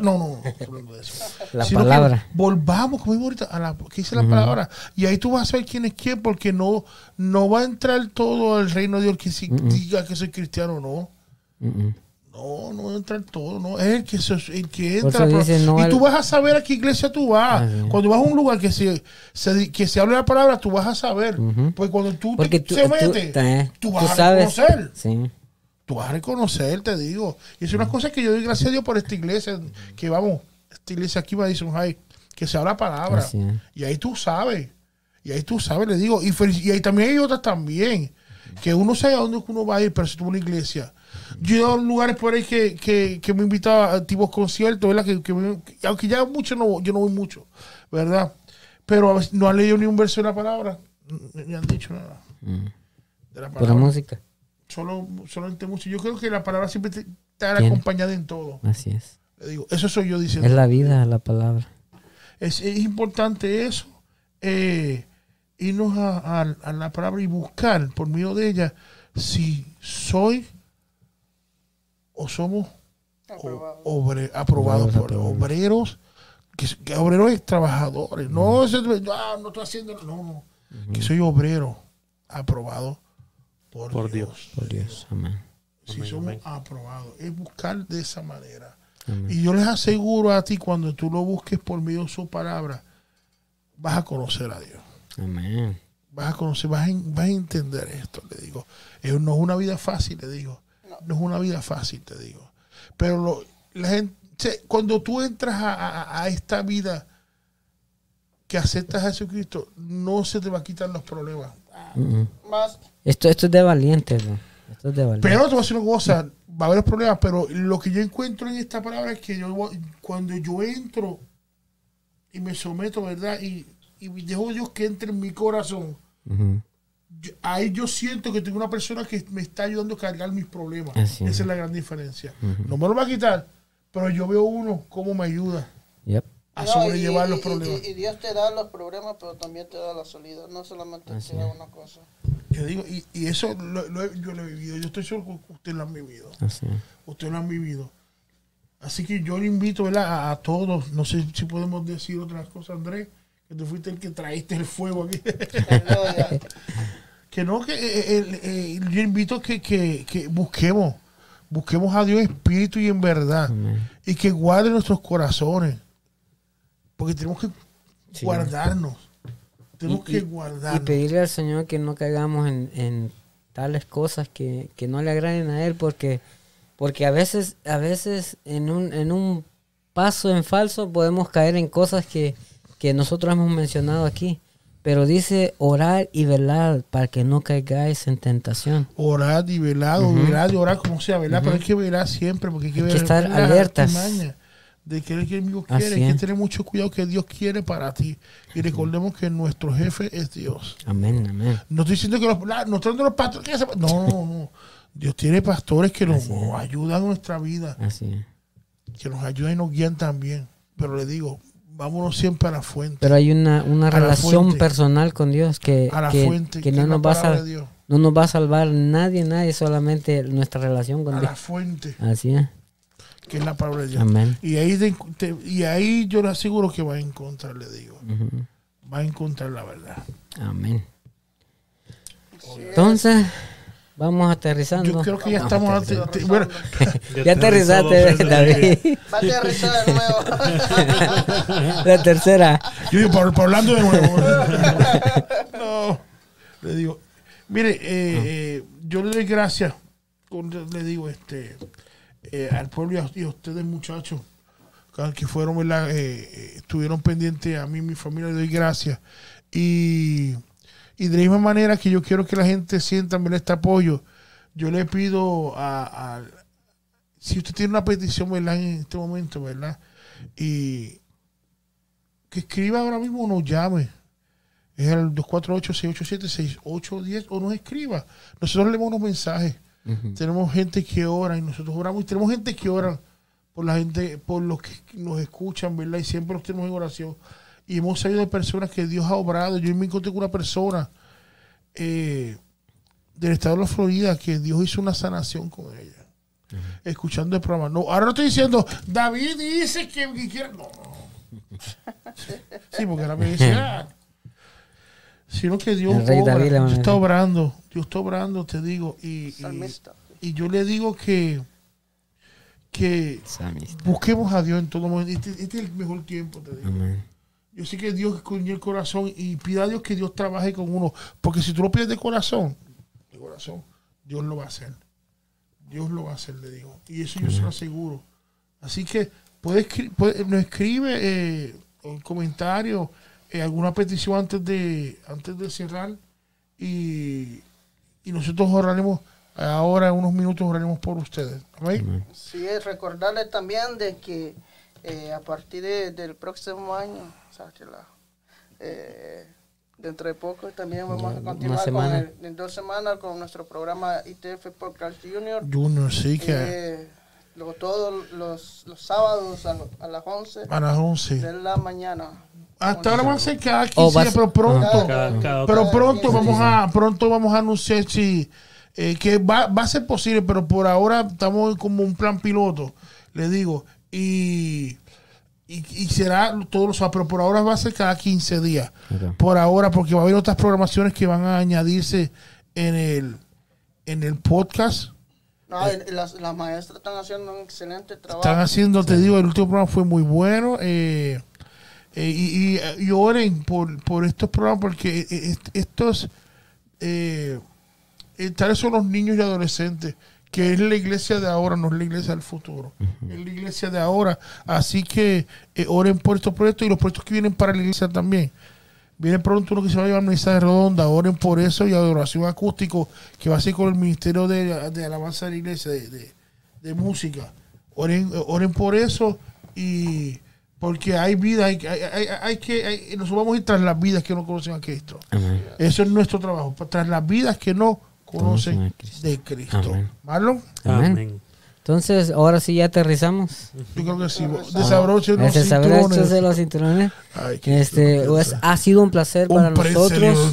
no, no, estoy hablando de eso. La Sino palabra. volvamos, como digo ahorita, a la que dice la palabra. Y ahí tú vas a saber quién es quién, porque no, no va a entrar todo al reino de Dios que si diga que soy cristiano o no. No, no va a entrar todo, no. Es el que, se- el que entra. eso dice, no y al- tú vas a saber a qué iglesia tú vas. Ah. Cuando vas a un lugar que se, se que se hable la palabra, tú vas a saber. Pues cuando tú Porque te tú, se tú- metes, eh, tú tú vas a reconocer. Sí. Tú vas a reconocer, te digo. Y es una cosa que yo doy gracias a Dios por esta iglesia. Que vamos, esta iglesia aquí va a decir, "Ay, que se habla la palabra. Así. Y ahí tú sabes. Y ahí tú sabes, le digo. Y, ahí también hay otras también. Que uno sabe a dónde uno va a ir, pero si tuvo una iglesia. Yo he ido a lugares por ahí que, que, que me invitaba a tipos conciertos, ¿verdad? Que, que me- que- aunque ya mucho no, yo no voy mucho, ¿verdad? Pero a veces no han leído ni un verso de la palabra, ni han dicho nada Mm. de la palabra. música. Solo, solamente música. Yo creo que la palabra siempre te, Tiene. acompañada en todo. Así es. Le digo, eso soy yo diciendo. Es la vida, la palabra. Es, es importante eso, eh, irnos a, a- a la palabra y buscar por medio de ella si soy o somos o- Aprobado. obre- aprobados por obreros, que, que obreros es trabajadores, no, ah, no estoy haciendo, no, no, que soy obrero aprobado por, Por Dios. Dios. Por Dios. Amén. si Amén, somos amén. aprobados. Es buscar de esa manera. Amén. Y yo les aseguro a ti, cuando tú lo busques por medio de su palabra, vas a conocer a Dios. Amén. Vas a conocer, vas a, vas a entender esto, le digo. Eh, no es una vida fácil, le digo. No es una vida fácil, te digo. Pero lo- la gente, cuando tú entras a, a- a esta vida que aceptas a Jesucristo, no se te va a quitar los problemas. Más, Esto, esto es de valientes, bro. Esto es de valientes. Pero te voy a decir una cosa, va a haber problemas, pero lo que yo encuentro en esta palabra es que yo cuando yo entro y me someto, ¿verdad? Y, y dejo Dios que entre en mi corazón. Yo- ahí yo siento que tengo una persona que me está ayudando a cargar mis problemas. Así. Esa es la gran diferencia. No me lo va a quitar, pero yo veo uno cómo me ayuda Yep. a no, y- sobrellevar los problemas. Y, y Dios te da los problemas, pero también te da la salida. No solamente Así te da es. una cosa. Yo digo, y, y eso lo- lo he- yo lo he vivido. Yo estoy seguro que ustedes lo han vivido. Así es. ustedes lo han vivido. Así que yo le invito. A, a todos, no sé si podemos decir otras cosas, Andrés, que tú fuiste el que traíste el fuego aquí. Que no, que eh, el- eh, yo invito que, que, que busquemos, busquemos a Dios en espíritu y en verdad, Amén. y que guarde nuestros corazones, porque tenemos que Sí. guardarnos, tenemos Y- que y- Y guardarnos. pedirle al Señor que no caigamos en, en tales cosas que, que no le agraden a Él, porque, porque a veces, a veces en un, en un paso en falso podemos caer en cosas que, que nosotros hemos mencionado aquí. Pero dice orar y velar para que no caigáis en tentación. Orad y velado, Ujú. velad y orad como sea, ¿verdad? Pero hay que velar siempre porque hay que, Hay que estar alertas. De que el enemigo quiere, hay que tener mucho cuidado que Dios quiere para ti. Y recordemos que nuestro jefe es Dios. Amén, amén. No estoy diciendo que los, la- no estoy dando los pastores que No, no, no. Dios tiene pastores que nos ayudan en nuestra vida, Así es. que nos ayudan y nos guían también. Pero le digo, vámonos siempre a la fuente. Pero hay una, una A la relación fuente. personal con Dios que, a la que, fuente, que no, nos va a, no nos va a salvar nadie, nadie, solamente nuestra relación con A Dios. la fuente, Así es. que es la palabra de Dios. Amén. Y ahí, te- te- y ahí yo le aseguro que va a encontrar, le digo. Va a encontrar la verdad. Amén. Entonces, vamos aterrizando. Yo creo que ya Vamos estamos. aterrizando. bueno, Ya aterrizaste, David. Va a aterrizar de nuevo. La tercera. yo digo, para, para hablando de nuevo. no. Le digo, mire, eh, eh, yo le doy gracias, le digo, este, eh, al pueblo y a, y a ustedes, muchachos, que fueron, ¿verdad? Eh, estuvieron pendientes a mí y mi familia, le doy gracias. Y, y de la misma manera que yo quiero que la gente sienta ¿verdad? este apoyo, yo le pido a, a- si usted tiene una petición, ¿verdad? En este momento, ¿verdad? Y que escriba ahora mismo o nos llame. Es el 248-687-6810 o nos escriba. Nosotros leemos unos mensajes. Tenemos gente que ora y nosotros oramos y tenemos gente que ora por la gente, por los que nos escuchan, ¿verdad? Y siempre los tenemos en oración. Y hemos sabido de personas que Dios ha obrado. Yo me encontré con una persona eh, del estado de la Florida que Dios hizo una sanación con ella. Escuchando el programa. No, ahora no estoy diciendo, David dice que, que quiere. No, no. Sí, porque ahora me dice, ah, sino que Dios, obra, David está obrando, Dios está obrando, te digo, y, y, yo le digo que, que busquemos a Dios en todo momento. Este, este es el mejor tiempo, te digo. Amén. Yo sé que Dios escondió el corazón y pida a Dios que Dios trabaje con uno. Porque si tú lo pides de corazón, de corazón, Dios lo va a hacer. Dios lo va a hacer, le digo. Y eso yo se lo aseguro. Así que puede, puede- nos escribe eh, un comentario, eh, alguna petición antes de, antes de cerrar. Y, y nosotros oraremos, ahora en unos minutos oraremos por ustedes. Amén. Sí, es recordarles también de que eh, a partir de- del próximo año, eh, dentro de poco también vamos a Una continuar con el- en dos semanas con nuestro programa ITF Podcast Junior. Junior, sí que Eh, luego todos los, los sábados a, lo- a las 11 a las 11. de la mañana. Hasta ahora van a ser cada 15 Oh, días, pero pronto. Cada- cada- Pero pronto vamos a pronto vamos a anunciar si eh, que va, va a ser posible, pero por ahora estamos como un plan piloto, le digo, y, y, y será todos los sábados, pero por ahora va a ser cada 15 días. Por ahora, porque va a haber otras programaciones que van a añadirse en el en el podcast No, y las, las maestras están haciendo un excelente trabajo. Están haciendo, te digo, el último programa fue muy bueno. eh, eh, y, y, y oren por, por estos programas porque eh, eh, estos eh, eh, tales son los niños y adolescentes que es la iglesia de ahora, no es la iglesia del futuro. Es la iglesia de ahora. Así que eh, oren por estos proyectos y los proyectos que vienen para la iglesia también. Viene pronto uno que se va a llamar Mesa de Redonda. Oren por eso y adoración acústico que va a ser con el Ministerio de, de Alabanza de la Iglesia, de, de- de música. Oren, oren por eso y porque hay vida, hay, hay, hay- hay que, nosotros vamos a ir tras las vidas que no conocen a Cristo. Eso es nuestro trabajo, tras las vidas que no Conocen conocen Cristo. de Cristo. Amén. Marlon, Amén. Amén. Entonces, ahora sí ya aterrizamos. yo creo que sí. Desabrochen los cinturones. de los cinturones. Ay, Este, pues, ha sido un placer Un para precio, nosotros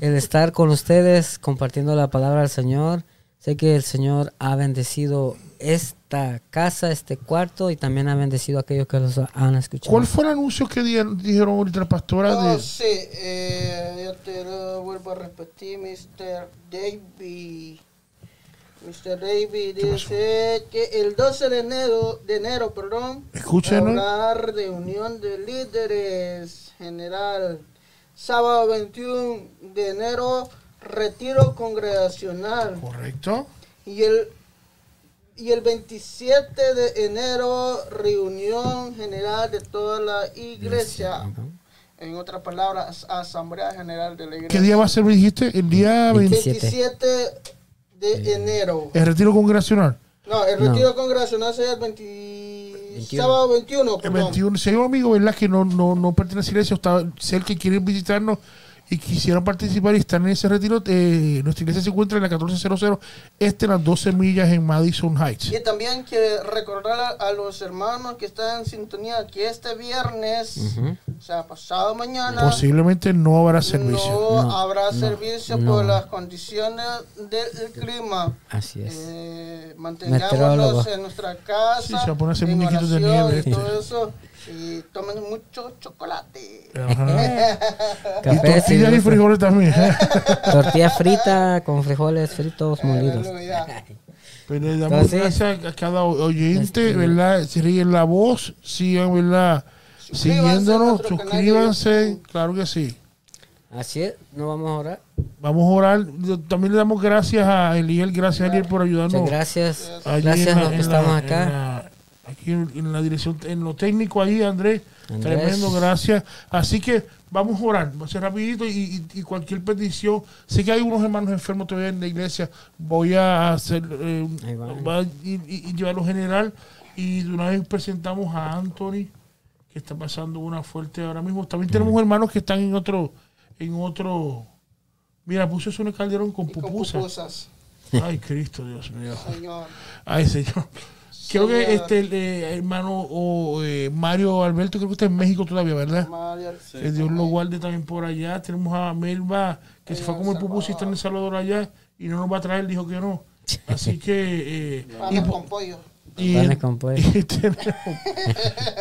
el estar con ustedes compartiendo la palabra del Señor. Sé que el Señor ha bendecido esta casa, este cuarto y también ha bendecido a aquellos que los han escuchado. ¿Cuál fue el anuncio que di- dijeron ahorita la pastora? Oh, de, sí, eh, yo te lo vuelvo a repetir, Mr. David. Mr. David dice que el 12 de enero, de enero perdón, Escúchenos. habrá reunión de líderes general. Sábado 21 de enero, retiro congregacional. Correcto. Y el, y el 27 de enero, reunión general de toda la iglesia. En otras palabras, asamblea general de la iglesia. ¿Qué día va a ser, me dijiste? El día 20. 27 de enero. El retiro congregacional. No, el No. retiro congregacional será el 20 sábado 21. El perdón. 21. Si hay un amigo, ¿verdad? Que no, no, no pertenece a la iglesia, o está, si el que quiere visitarnos y quisieran participar y estar en ese retiro, eh, nuestra iglesia se encuentra en la 1400 este, en las 12 millas en Madison Heights. Y también quiero recordar a, a los hermanos que están en sintonía que este viernes, o sea, pasado mañana, Posiblemente no habrá servicio. no, No, habrá no, servicio no. por las condiciones del clima. Así es. Eh, mantengámonos en nuestra casa. Sí, se va a poner en de nieve Y este. todo eso. Y tomen mucho chocolate. Ajá. Y Café, tortillas sí, y frijoles también. Tortilla frita con frijoles fritos molidos. Pero le damos Entonces, gracias a cada oyente, ¿verdad? Siguen la voz, sigan, ¿verdad? Suscríbanse Siguiéndonos, suscríbanse, claro que sí. Así es, no vamos a orar. Vamos a orar. También le damos gracias a Eliel, gracias a Eliel por ayudarnos. Muchas gracias. Gracias a los que estamos la- acá. En la- aquí en, en la dirección, en lo técnico ahí, Andrés. Andrés. Tremendo, gracias. Así que vamos a orar, va a ser rapidito y, y- y cualquier petición. Sé que hay unos hermanos enfermos todavía en la iglesia. Voy a hacer, eh, Ahí van. va a ir- y, y llevarlo general. Y de una vez presentamos a Anthony, que está pasando una fuerte ahora mismo. También tenemos hermanos que están en otro, en otro. Mira, puso eso en el calderón con Y con pupusas. pupusas, Ay, Cristo, Dios mío. Señor. Ay, Señor. Creo que Señor. este el, eh, hermano o eh, Mario Alberto, creo que está en México todavía, ¿verdad? María, Que Dios lo guarde también por allá. Tenemos a Melba, que se fue a comer pupusas y está en El Salvador allá y no nos va a traer, dijo que no. Así que. eh, y, con pollo. y- Panes con pollo. y tenemos,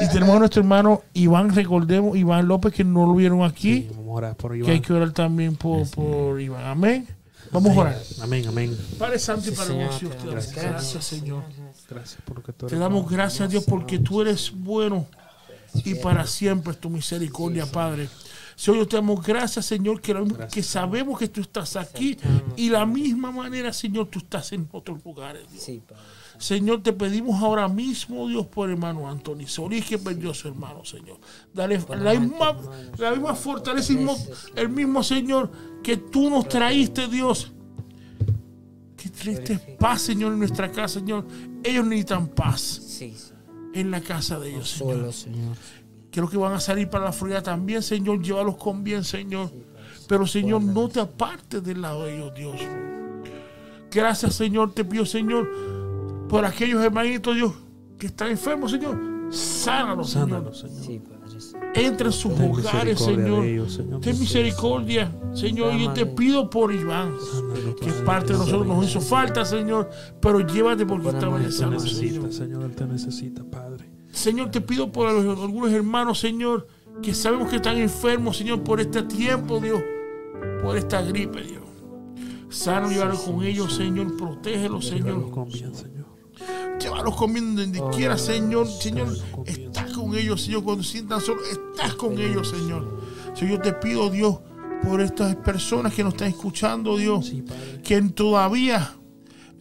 y tenemos a nuestro hermano Iván, recordemos, Iván López, que no lo vieron aquí. Sí, vamos a orar por Que hay Iván. que orar también por, por Iván. Amén. Vamos a orar. Amén, amén. Padre Santo y Sí, Padre Señor, gracias. gracias, Señor. Gracias por lo que tú Te eres. damos gracias, Dios, porque tú eres bueno y para siempre es tu misericordia, Padre. Señor, te damos gracias, Señor, que, lo mismo- que sabemos que tú estás aquí y la misma manera, Señor, tú estás en otros lugares. Dios. Señor, te pedimos ahora mismo, Dios, por hermano Anthony Solís, que perdió a su hermano, Señor. Dale la misma, la misma fortaleza, el mismo- el mismo Señor, que tú nos traíste, Dios. Que triste paz, Señor, en nuestra casa, Señor. Ellos necesitan paz Sí, sí. en la casa de ellos, Señor. Solo, Señor. Creo que van a salir para la Florida también, Señor. Llévalos con bien, Señor. Pero, Señor, no te apartes del lado de ellos, Dios. Gracias, Señor. Te pido, Señor, por aquellos hermanitos, Dios, que están enfermos, Señor. Sánalos, Señor. Sánalos, Señor. Sí, Padre. Entra en sus Ten hogares, Señor. ellos, Señor. Ten misericordia, Señor. Y yo te pido por Iván, que parte de nosotros. Nos hizo falta, Señor. Pero llévate porque estaba en Señor. Señor. Él te necesita, Padre. Señor, te pido por los- algunos hermanos, Señor, que sabemos que están enfermos, Señor, por este tiempo, Dios, por esta gripe, Dios. Sana, llévalos con ellos, Señor. Protégelos, Llévalos Señor. con bien, Señor. Llévalos comiendo donde quiera, Señor. Señor, con ellos, Señor. Cuando sientan solo, estás con ellos, Señor. Señor, yo te pido, Dios, por estas personas que nos están escuchando, Dios, Sí, que todavía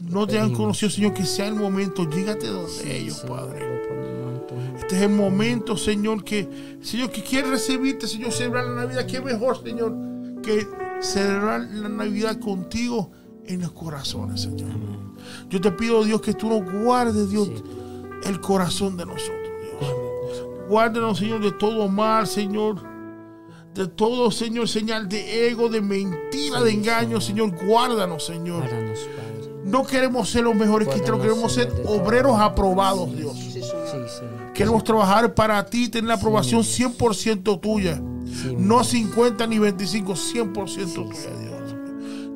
no te han conocido, Señor, que sea el momento. Llégate donde ellos, Padre. Este es el momento, Señor, que, Señor, que quiere recibirte, Señor, celebrar la Navidad. Qué mejor, Señor, que celebrar la Navidad contigo en los corazones, Señor. Yo te pido, Dios, que tú nos guardes, Dios, el corazón de nosotros, Dios. Guárdanos, Señor, de todo mal, Señor. De todo, Señor, señal de ego, de mentira, de engaño, Señor. Guárdanos, Señor. Guárdanos, Padre. No queremos ser los mejores cristianos, queremos ser obreros aprobados, Dios. Queremos trabajar para ti, tener la aprobación 100% tuya. Sí, No 50 ni 25, 100% tuya, Dios.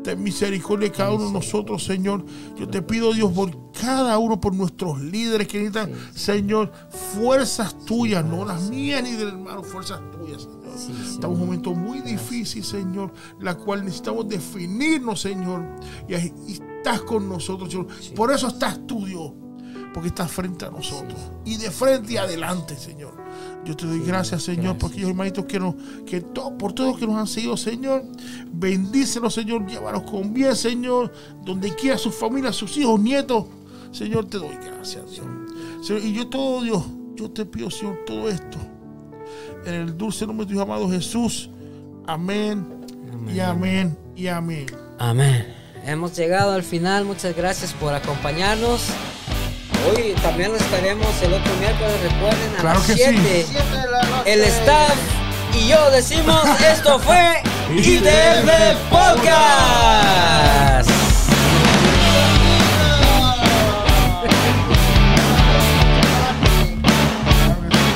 Ten misericordia de cada uno de nosotros, Señor. Yo te pido, Dios, por cada uno, por nuestros líderes que necesitan, Señor, fuerzas tuyas, no las mías ni del hermano, fuerzas tuyas, Señor. Sí. Estamos en un momento muy difícil, Señor, la cual necesitamos definirnos, Señor. Y estás con nosotros, Señor. Por eso estás tú, Dios, porque estás frente a nosotros. Y de frente y adelante, Señor. Yo te doy gracias, Señor, por aquellos hermanitos que nos, que to- por todos los que nos han seguido, Señor. Bendícelos, Señor. Llévalos con bien, Señor. Donde quiera sus familias, sus hijos, nietos. Señor, te doy gracias, Dios. Señor, y yo todo, Dios, yo te pido, Señor, todo esto. En el dulce nombre de tu amado Jesús. Amén. Y amén. Y amén. Amén. Hemos llegado al final. Muchas gracias por acompañarnos. Hoy también estaremos el otro miércoles, recuerden, a Claro las que sí. 7. Siete de la noche. El staff y yo decimos, esto fue ITF Podcast.